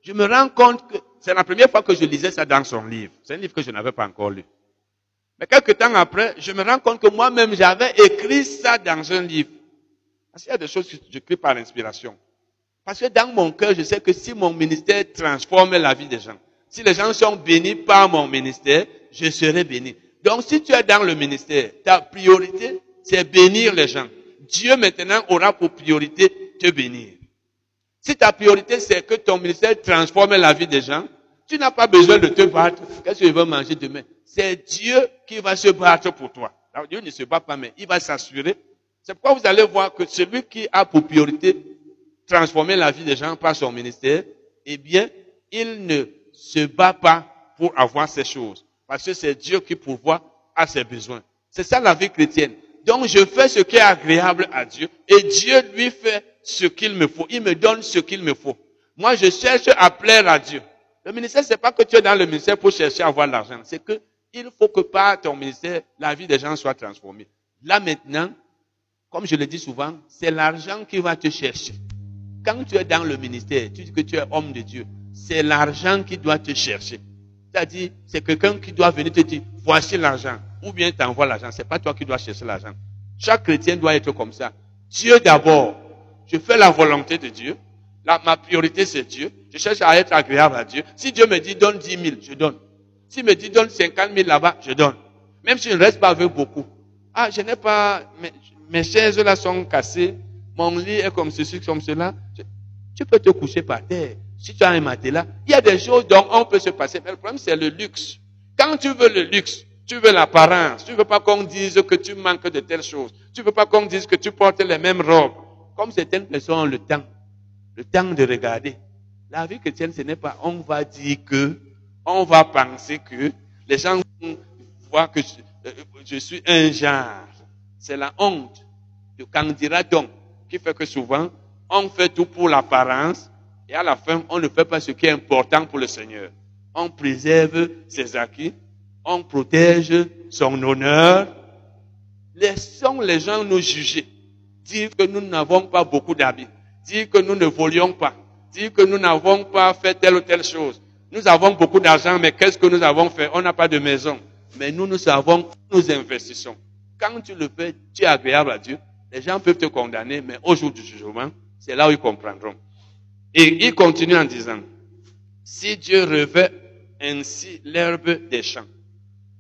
je me rends compte que c'est la première fois que je lisais ça dans son livre. C'est un livre que je n'avais pas encore lu. Mais quelques temps après, je me rends compte que moi-même, j'avais écrit ça dans un livre. Parce qu'il y a des choses que j'écris par inspiration. Parce que dans mon cœur, je sais que si mon ministère transforme la vie des gens, si les gens sont bénis par mon ministère, je serai béni. Donc si tu es dans le ministère, ta priorité, c'est bénir les gens. Dieu maintenant aura pour priorité te bénir. Si ta priorité, c'est que ton ministère transforme la vie des gens, tu n'as pas besoin de te battre. Qu'est-ce que tu veux manger demain? C'est Dieu qui va se battre pour toi. Alors, Dieu ne se bat pas, mais il va s'assurer. C'est pourquoi vous allez voir que celui qui a pour priorité transformer la vie des gens par son ministère, eh bien, il ne se bat pas pour avoir ces choses. Parce que c'est Dieu qui pourvoit à ses besoins. C'est ça la vie chrétienne. Donc je fais ce qui est agréable à Dieu et Dieu lui fait ce qu'il me faut. Il me donne ce qu'il me faut. Moi, je cherche à plaire à Dieu. Le ministère, c'est pas que tu es dans le ministère pour chercher à avoir l'argent. C'est que il faut que par ton ministère, la vie des gens soit transformée. Là maintenant, comme je le dis souvent, c'est l'argent qui va te chercher. Quand tu es dans le ministère, tu dis que tu es homme de Dieu, c'est l'argent qui doit te chercher. C'est-à-dire, c'est quelqu'un qui doit venir te dire, voici l'argent. Ou bien t'envoie l'argent. C'est pas toi qui dois chercher l'argent. Chaque chrétien doit être comme ça. Dieu d'abord. Je fais la volonté de Dieu. Là, ma priorité, c'est Dieu. Je cherche à être agréable à Dieu. Si Dieu me dit donne 10 000, je donne. S'il me dit donne 50 000 là-bas, je donne. Même si je ne reste pas avec beaucoup. Ah, je n'ai pas, mes, chaises là sont cassées. Mon lit est comme ceci, comme cela. Tu peux te coucher par terre. Si tu as un matelas, il y a des choses dont on peut se passer. Mais le problème, c'est le luxe. Quand tu veux le luxe, tu veux l'apparence. Tu veux pas qu'on dise que tu manques de telles choses. Tu veux pas qu'on dise que tu portes les mêmes robes. Comme certaines personnes ont le temps. Le temps de regarder. La vie chrétienne, ce n'est pas on va dire que, on va penser que, les gens voient que je, je suis un genre. C'est la honte de candidat donc qui fait que souvent, on fait tout pour l'apparence et à la fin, on ne fait pas ce qui est important pour le Seigneur. On préserve ses acquis, on protège son honneur. Laissons les gens nous juger, dire que nous n'avons pas beaucoup d'habits, dire que nous ne volions pas, dire que nous n'avons pas fait telle ou telle chose. Nous avons beaucoup d'argent, mais qu'est-ce que nous avons fait? On n'a pas de maison. Mais nous, nous savons, nous investissons. Quand tu le fais, tu es agréable à Dieu. Les gens peuvent te condamner, mais au jour du jugement, c'est là où ils comprendront. Et il continue en disant, si Dieu revêt ainsi l'herbe des champs,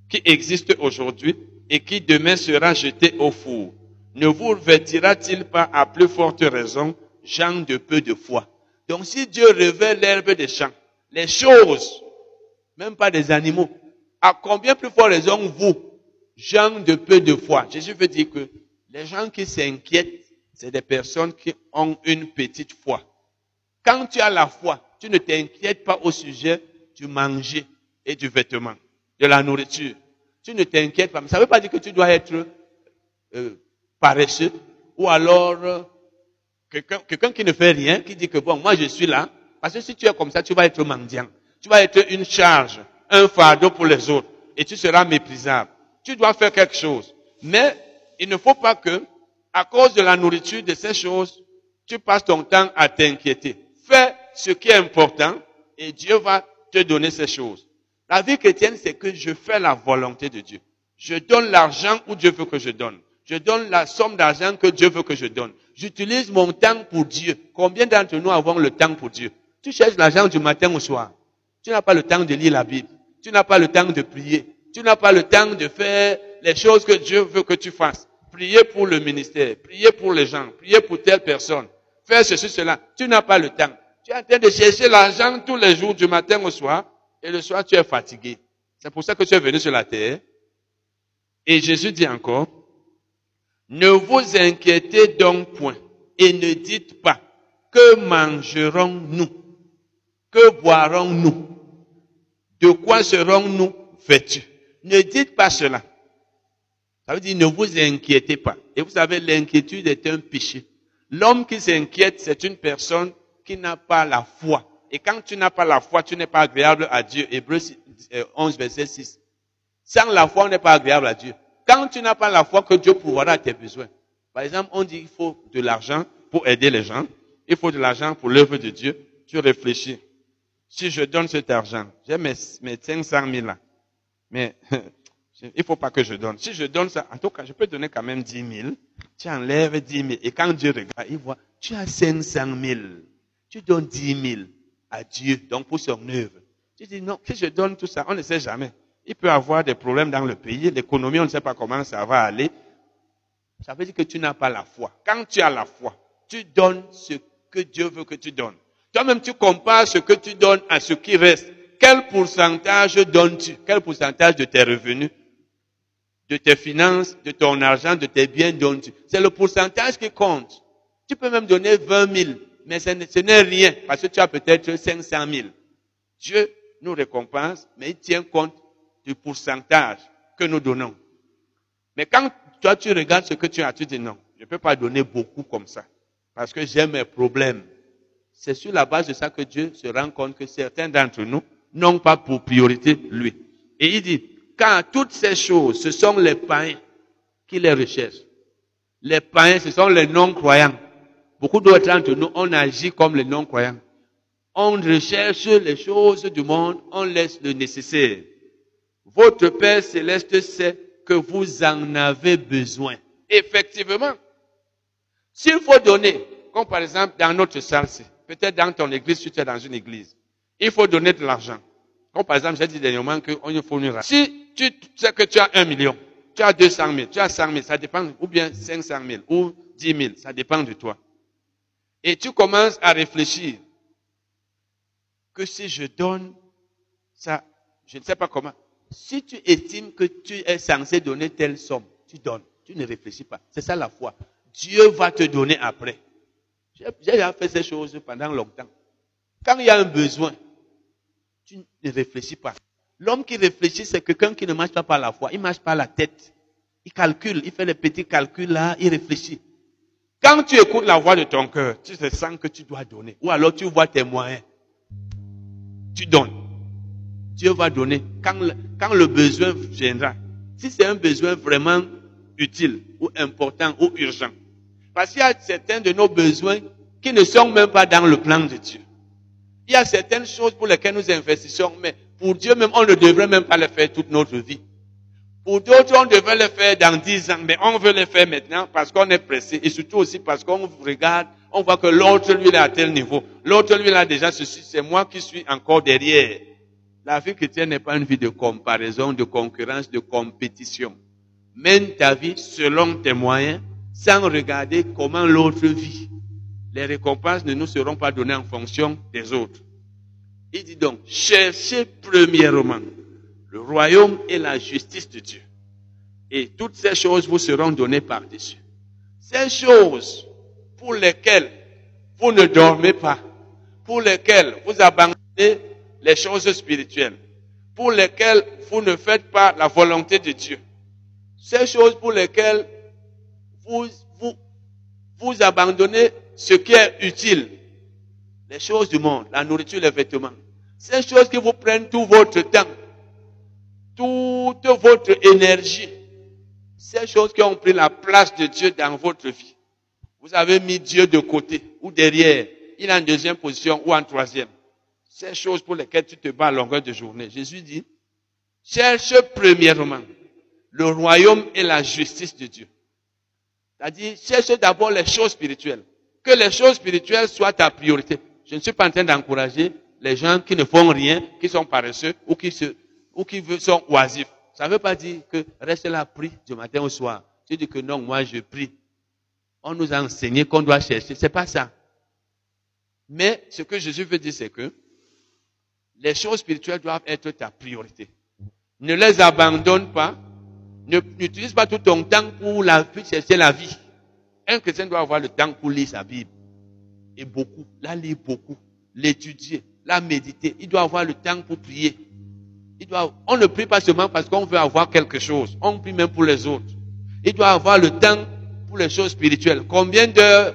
qui existe aujourd'hui et qui demain sera jetée au four, ne vous revêtira-t-il pas à plus forte raison, gens de peu de foi? Donc si Dieu revêt l'herbe des champs, les choses, même pas des animaux, à combien plus forte raison vous, gens de peu de foi? Jésus veut dire que les gens qui s'inquiètent, c'est des personnes qui ont une petite foi. Quand tu as la foi, tu ne t'inquiètes pas au sujet du manger et du vêtement, de la nourriture. Tu ne t'inquiètes pas. Mais ça ne veut pas dire que tu dois être euh, paresseux ou alors euh, quelqu'un quelqu'un qui ne fait rien, qui dit que bon, moi je suis là. Parce que si tu es comme ça, tu vas être mendiant. Tu vas être une charge, un fardeau pour les autres. Et tu seras méprisable. Tu dois faire quelque chose. Mais il ne faut pas que, à cause de la nourriture, de ces choses, tu passes ton temps à t'inquiéter. Fais ce qui est important et Dieu va te donner ces choses. La vie chrétienne, c'est que je fais la volonté de Dieu. Je donne l'argent où Dieu veut que je donne. Je donne la somme d'argent que Dieu veut que je donne. J'utilise mon temps pour Dieu. Combien d'entre nous avons le temps pour Dieu? Tu cherches l'argent du matin au soir. Tu n'as pas le temps de lire la Bible. Tu n'as pas le temps de prier. Tu n'as pas le temps de faire les choses que Dieu veut que tu fasses. Prier pour le ministère, prier pour les gens, prier pour telle personne, faire ceci, cela. Tu n'as pas le temps. Tu es en train de chercher l'argent tous les jours, du matin au soir, et le soir tu es fatigué. C'est pour ça que tu es venu sur la terre. Et Jésus dit encore, ne vous inquiétez donc point. et ne dites pas, que mangerons-nous? Que boirons-nous? De quoi serons-nous vêtus? Ne dites pas cela. Ça veut dire ne vous inquiétez pas. Et vous savez, l'inquiétude est un péché. L'homme qui s'inquiète, c'est une personne qui n'a pas la foi. Et quand tu n'as pas la foi, tu n'es pas agréable à Dieu. Hébreu 11, euh, verset 6. Sans la foi, on n'est pas agréable à Dieu. Quand tu n'as pas la foi que Dieu pourra à tes besoins. Par exemple, on dit qu'il faut de l'argent pour aider les gens. Il faut de l'argent pour l'œuvre de Dieu. Tu réfléchis. Si je donne cet argent, j'ai mes, mes 500 000 là. Mais [laughs] il faut pas que je donne. Si je donne ça, en tout cas, je peux donner quand même 10 000. Tu enlèves 10 000. Et quand Dieu regarde, il voit, tu as 500 000. Tu donnes 10 000 à Dieu, donc pour son œuvre. Tu dis non, si je donne tout ça, on ne sait jamais. Il peut avoir des problèmes dans le pays, l'économie, on ne sait pas comment ça va aller. Ça veut dire que tu n'as pas la foi. Quand tu as la foi, tu donnes ce que Dieu veut que tu donnes. Toi-même, tu compares ce que tu donnes à ce qui reste. Quel pourcentage donnes-tu? Quel pourcentage de tes revenus, de tes finances, de ton argent, de tes biens donnes-tu? C'est le pourcentage qui compte. Tu peux même donner 20 000, mais ce n'est rien, parce que tu as peut-être 500 000. Dieu nous récompense, mais il tient compte du pourcentage que nous donnons. Mais quand toi tu regardes ce que tu as, tu dis non, je ne peux pas donner beaucoup comme ça, parce que j'ai mes problèmes. C'est sur la base de ça que Dieu se rend compte que certains d'entre nous n'ont pas pour priorité lui. Et il dit, car toutes ces choses, ce sont les païens qui les recherchent. Les païens, ce sont les non-croyants. Beaucoup d'autres d'entre nous, on agit comme les non-croyants. On recherche les choses du monde, on laisse le nécessaire. Votre Père céleste sait que vous en avez besoin. Effectivement. S'il faut donner, comme par exemple dans notre salle, peut-être dans ton église, si tu es dans une église, il faut donner de l'argent. Comme par exemple, j'ai dit dernièrement qu'on une Si tu sais que tu as un million, tu as 200 000, tu as 100 000, ça dépend, ou bien 500 000, ou 10 000, ça dépend de toi. Et tu commences à réfléchir que si je donne ça, je ne sais pas comment. Si tu estimes que tu es censé donner telle somme, tu donnes. Tu ne réfléchis pas. C'est ça la foi. Dieu va te donner après. J'ai déjà fait ces choses pendant longtemps. Quand il y a un besoin, tu ne réfléchis pas. L'homme qui réfléchit, c'est quelqu'un qui ne marche pas par la foi. Il marche par la tête. Il calcule, il fait les petits calculs là, il réfléchit. Quand tu écoutes la voix de ton cœur, tu te sens que tu dois donner. Ou alors tu vois tes moyens. Tu donnes. Dieu va donner quand le, quand le besoin viendra. Si c'est un besoin vraiment utile ou important ou urgent. Parce qu'il y a certains de nos besoins qui ne sont même pas dans le plan de Dieu. Il y a certaines choses pour lesquelles nous investissons, mais pour Dieu même, on ne devrait même pas les faire toute notre vie. Pour d'autres, on devrait les faire dans dix ans, mais on veut les faire maintenant parce qu'on est pressé et surtout aussi parce qu'on regarde, on voit que l'autre, lui, est à tel niveau. L'autre, lui, a déjà ceci. C'est moi qui suis encore derrière. La vie chrétienne n'est pas une vie de comparaison, de concurrence, de compétition. Mène ta vie selon tes moyens, sans regarder comment l'autre vit. Les récompenses ne nous seront pas données en fonction des autres. Il dit donc, cherchez premièrement le royaume et la justice de Dieu. Et toutes ces choses vous seront données par-dessus. Ces choses pour lesquelles vous ne dormez pas, pour lesquelles vous abandonnez les choses spirituelles, pour lesquelles vous ne faites pas la volonté de Dieu. Ces choses pour lesquelles vous, vous, vous abandonnez ce qui est utile. Les choses du monde, la nourriture, les vêtements. Ces choses qui vous prennent tout votre temps, toute votre énergie. Ces choses qui ont pris la place de Dieu dans votre vie. Vous avez mis Dieu de côté ou derrière. Il est en deuxième position ou en troisième ces choses pour lesquelles tu te bats à longueur de journée. Jésus dit, cherche premièrement le royaume et la justice de Dieu. C'est-à-dire, cherche d'abord les choses spirituelles. Que les choses spirituelles soient ta priorité. Je ne suis pas en train d'encourager les gens qui ne font rien, qui sont paresseux ou qui, se, ou qui sont oisifs. Ça ne veut pas dire que reste là, prie du matin au soir. Tu dis que non, moi je prie. On nous a enseigné qu'on doit chercher. C'est pas ça. Mais ce que Jésus veut dire, c'est que les choses spirituelles doivent être ta priorité. Ne les abandonne pas. N'utilise pas tout ton temps pour la, chercher la vie. Un chrétien doit avoir le temps pour lire sa Bible. Et beaucoup, la lire beaucoup, l'étudier, la méditer. Il doit avoir le temps pour prier. On ne prie pas seulement parce qu'on veut avoir quelque chose. On prie même pour les autres. Il doit avoir le temps pour les choses spirituelles. Combien d'heures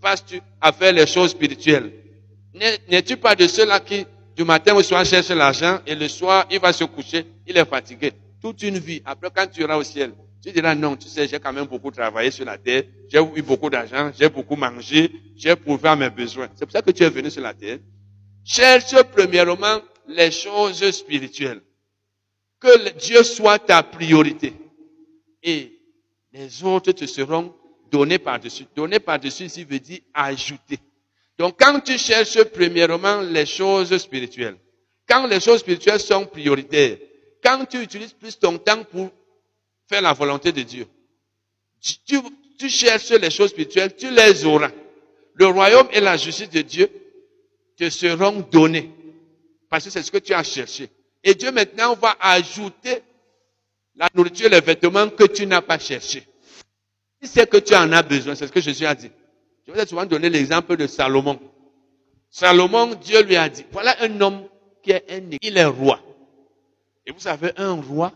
passes-tu à faire les choses spirituelles? N'es-tu pas de ceux-là qui, du matin au soir, cherchent l'argent et le soir, il va se coucher, il est fatigué. Toute une vie. Après, quand tu iras au ciel, tu diras non, tu sais, j'ai quand même beaucoup travaillé sur la terre, j'ai eu beaucoup d'argent, j'ai beaucoup mangé, j'ai prouvé à mes besoins. C'est pour ça que tu es venu sur la terre. Cherche premièrement les choses spirituelles. Que Dieu soit ta priorité. Et les autres te seront donnés par-dessus. Donnés par-dessus ici veut dire ajouter. Donc quand tu cherches premièrement les choses spirituelles, quand les choses spirituelles sont prioritaires, quand tu utilises plus ton temps pour faire la volonté de Dieu, tu, tu cherches les choses spirituelles, tu les auras. Le royaume et la justice de Dieu te seront donnés. Parce que c'est ce que tu as cherché. Et Dieu maintenant va ajouter la nourriture, les vêtements que tu n'as pas cherché. Si c'est que tu en as besoin, c'est ce que Jésus a dit. Je vais souvent donner l'exemple de Salomon. Salomon, Dieu lui a dit, voilà un homme qui est un, il est roi. Et vous savez, un roi,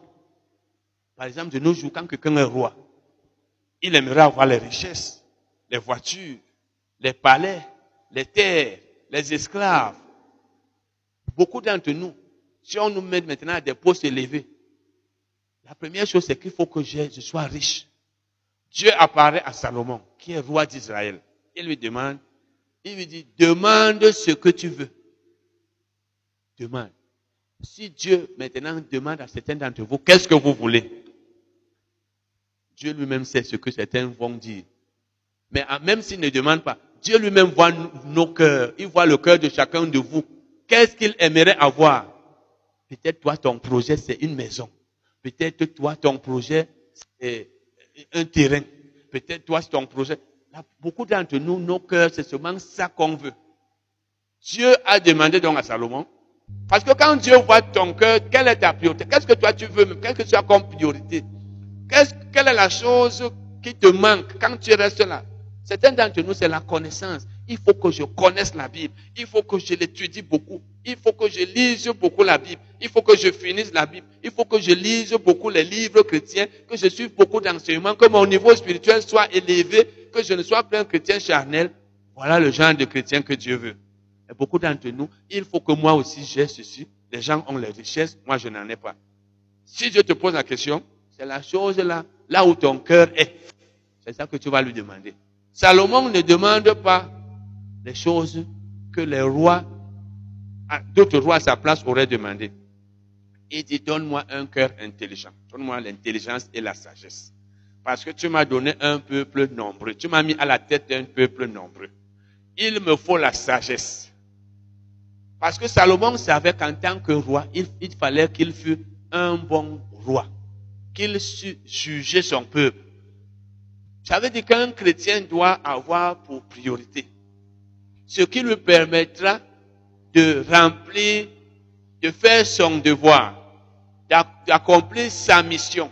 par exemple, de nos jours, quand quelqu'un est roi, il aimerait avoir les richesses, les voitures, les palais, les terres, les esclaves. Beaucoup d'entre nous, si on nous met maintenant à des postes élevés, la première chose, c'est qu'il faut que je, je sois riche. Dieu apparaît à Salomon, qui est roi d'Israël. Il lui demande, il lui dit, demande ce que tu veux. Demande. Si Dieu maintenant demande à certains d'entre vous, qu'est-ce que vous voulez? Dieu lui-même sait ce que certains vont dire. Mais même s'il ne demande pas, Dieu lui-même voit nos cœurs. Il voit le cœur de chacun de vous. Qu'est-ce qu'il aimerait avoir? Peut-être toi, ton projet, c'est une maison. Peut-être toi, ton projet, c'est un terrain. Peut-être toi, ton projet. Beaucoup d'entre nous, nos cœurs, c'est seulement ça qu'on veut. Dieu a demandé donc à Salomon, parce que quand Dieu voit ton cœur, quelle est ta priorité? Qu'est-ce que toi tu veux Qu'est-ce que as comme priorité? Quelle est la chose qui te manque quand tu restes là? Certains d'entre nous, c'est la connaissance. Il faut que je connaisse la Bible. Il faut que je l'étudie beaucoup. Il faut que je lise beaucoup la Bible. Il faut que je finisse la Bible. Il faut que je lise beaucoup les livres chrétiens, que je suive beaucoup d'enseignements, que mon niveau spirituel soit élevé, que je ne sois pas un chrétien charnel. Voilà le genre de chrétien que Dieu veut. Et beaucoup d'entre nous, il faut que moi aussi j'ai ceci. Les gens ont les richesses, moi je n'en ai pas. Si Dieu te pose la question, c'est la chose là, là où ton cœur est. C'est ça que tu vas lui demander. Salomon ne demande pas les choses que les rois, d'autres rois à sa place auraient demandé. Il dit, donne-moi un cœur intelligent. Donne-moi l'intelligence et la sagesse. Parce que tu m'as donné un peuple nombreux. Tu m'as mis à la tête d'un peuple nombreux. Il me faut la sagesse. Parce que Salomon savait qu'en tant que roi, il, fallait qu'il fût un bon roi. Qu'il sût juger son peuple ça veut dire qu'un chrétien doit avoir pour priorité ce qui lui permettra de remplir, de faire son devoir, d'accomplir sa mission,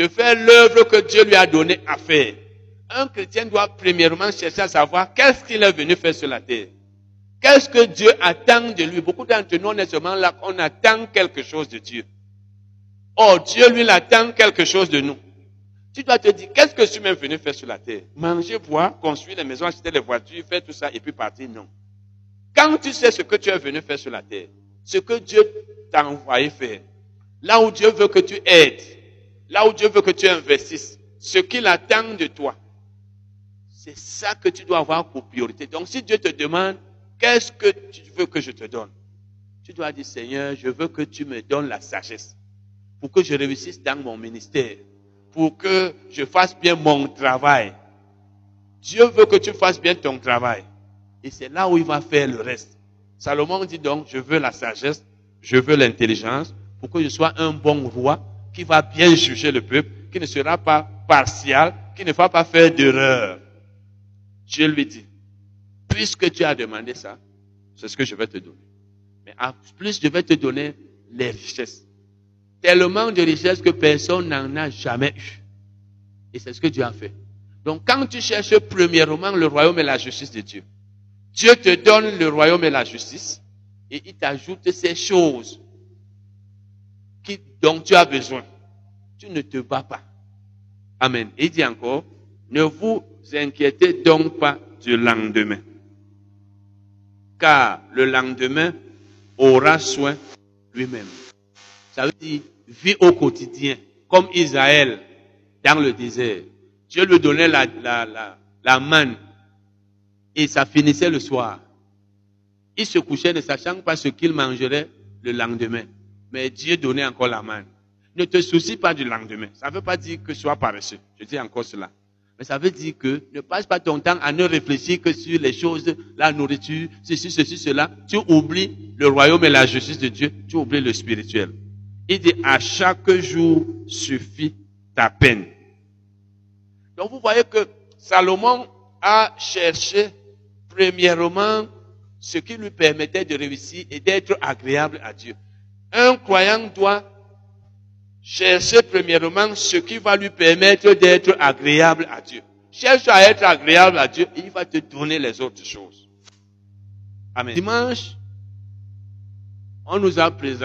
de faire l'œuvre que Dieu lui a donnée à faire. Un chrétien doit premièrement chercher à savoir qu'est-ce qu'il est venu faire sur la terre. Qu'est-ce que Dieu attend de lui? Beaucoup d'entre nous, on est seulement là qu'on attend quelque chose de Dieu. Oh, Dieu, lui, attend quelque chose de nous. Tu dois te dire, qu'est-ce que je suis même venu faire sur la terre? Manger, boire, construire les maisons, acheter les voitures, faire tout ça et puis partir? Non. Quand tu sais ce que tu es venu faire sur la terre, ce que Dieu t'a envoyé faire, là où Dieu veut que tu aides, là où Dieu veut que tu investisses, ce qu'il attend de toi, c'est ça que tu dois avoir pour priorité. Donc si Dieu te demande, qu'est-ce que tu veux que je te donne? Tu dois dire, Seigneur, je veux que tu me donnes la sagesse pour que je réussisse dans mon ministère pour que je fasse bien mon travail. Dieu veut que tu fasses bien ton travail. Et c'est là où il va faire le reste. Salomon dit donc, je veux la sagesse, je veux l'intelligence, pour que je sois un bon roi qui va bien juger le peuple, qui ne sera pas partial, qui ne va pas faire d'erreur. Dieu lui dit, puisque tu as demandé ça, c'est ce que je vais te donner. Mais en plus, je vais te donner les richesses tellement de richesses que personne n'en a jamais eu. Et c'est ce que Dieu a fait. Donc quand tu cherches premièrement le royaume et la justice de Dieu, Dieu te donne le royaume et la justice et il t'ajoute ces choses dont tu as besoin. Tu ne te bats pas. Amen. Il dit encore, ne vous inquiétez donc pas du lendemain. Car le lendemain aura soin lui-même. Ça veut dire, vis au quotidien, comme Israël dans le désert. Dieu lui donnait la, la, la, la manne et ça finissait le soir. Il se couchait ne sachant pas ce qu'il mangerait le lendemain. Mais Dieu donnait encore la manne. Ne te soucie pas du lendemain. Ça ne veut pas dire que sois paresseux. Je dis encore cela. Mais ça veut dire que ne passe pas ton temps à ne réfléchir que sur les choses, la nourriture, ceci, ceci, cela. Tu oublies le royaume et la justice de Dieu. Tu oublies le spirituel. Il dit, à chaque jour suffit ta peine. Donc vous voyez que Salomon a cherché premièrement ce qui lui permettait de réussir et d'être agréable à Dieu. Un croyant doit chercher premièrement ce qui va lui permettre d'être agréable à Dieu. Cherche à être agréable à Dieu et il va te donner les autres choses. Amen. Dimanche, on nous a présenté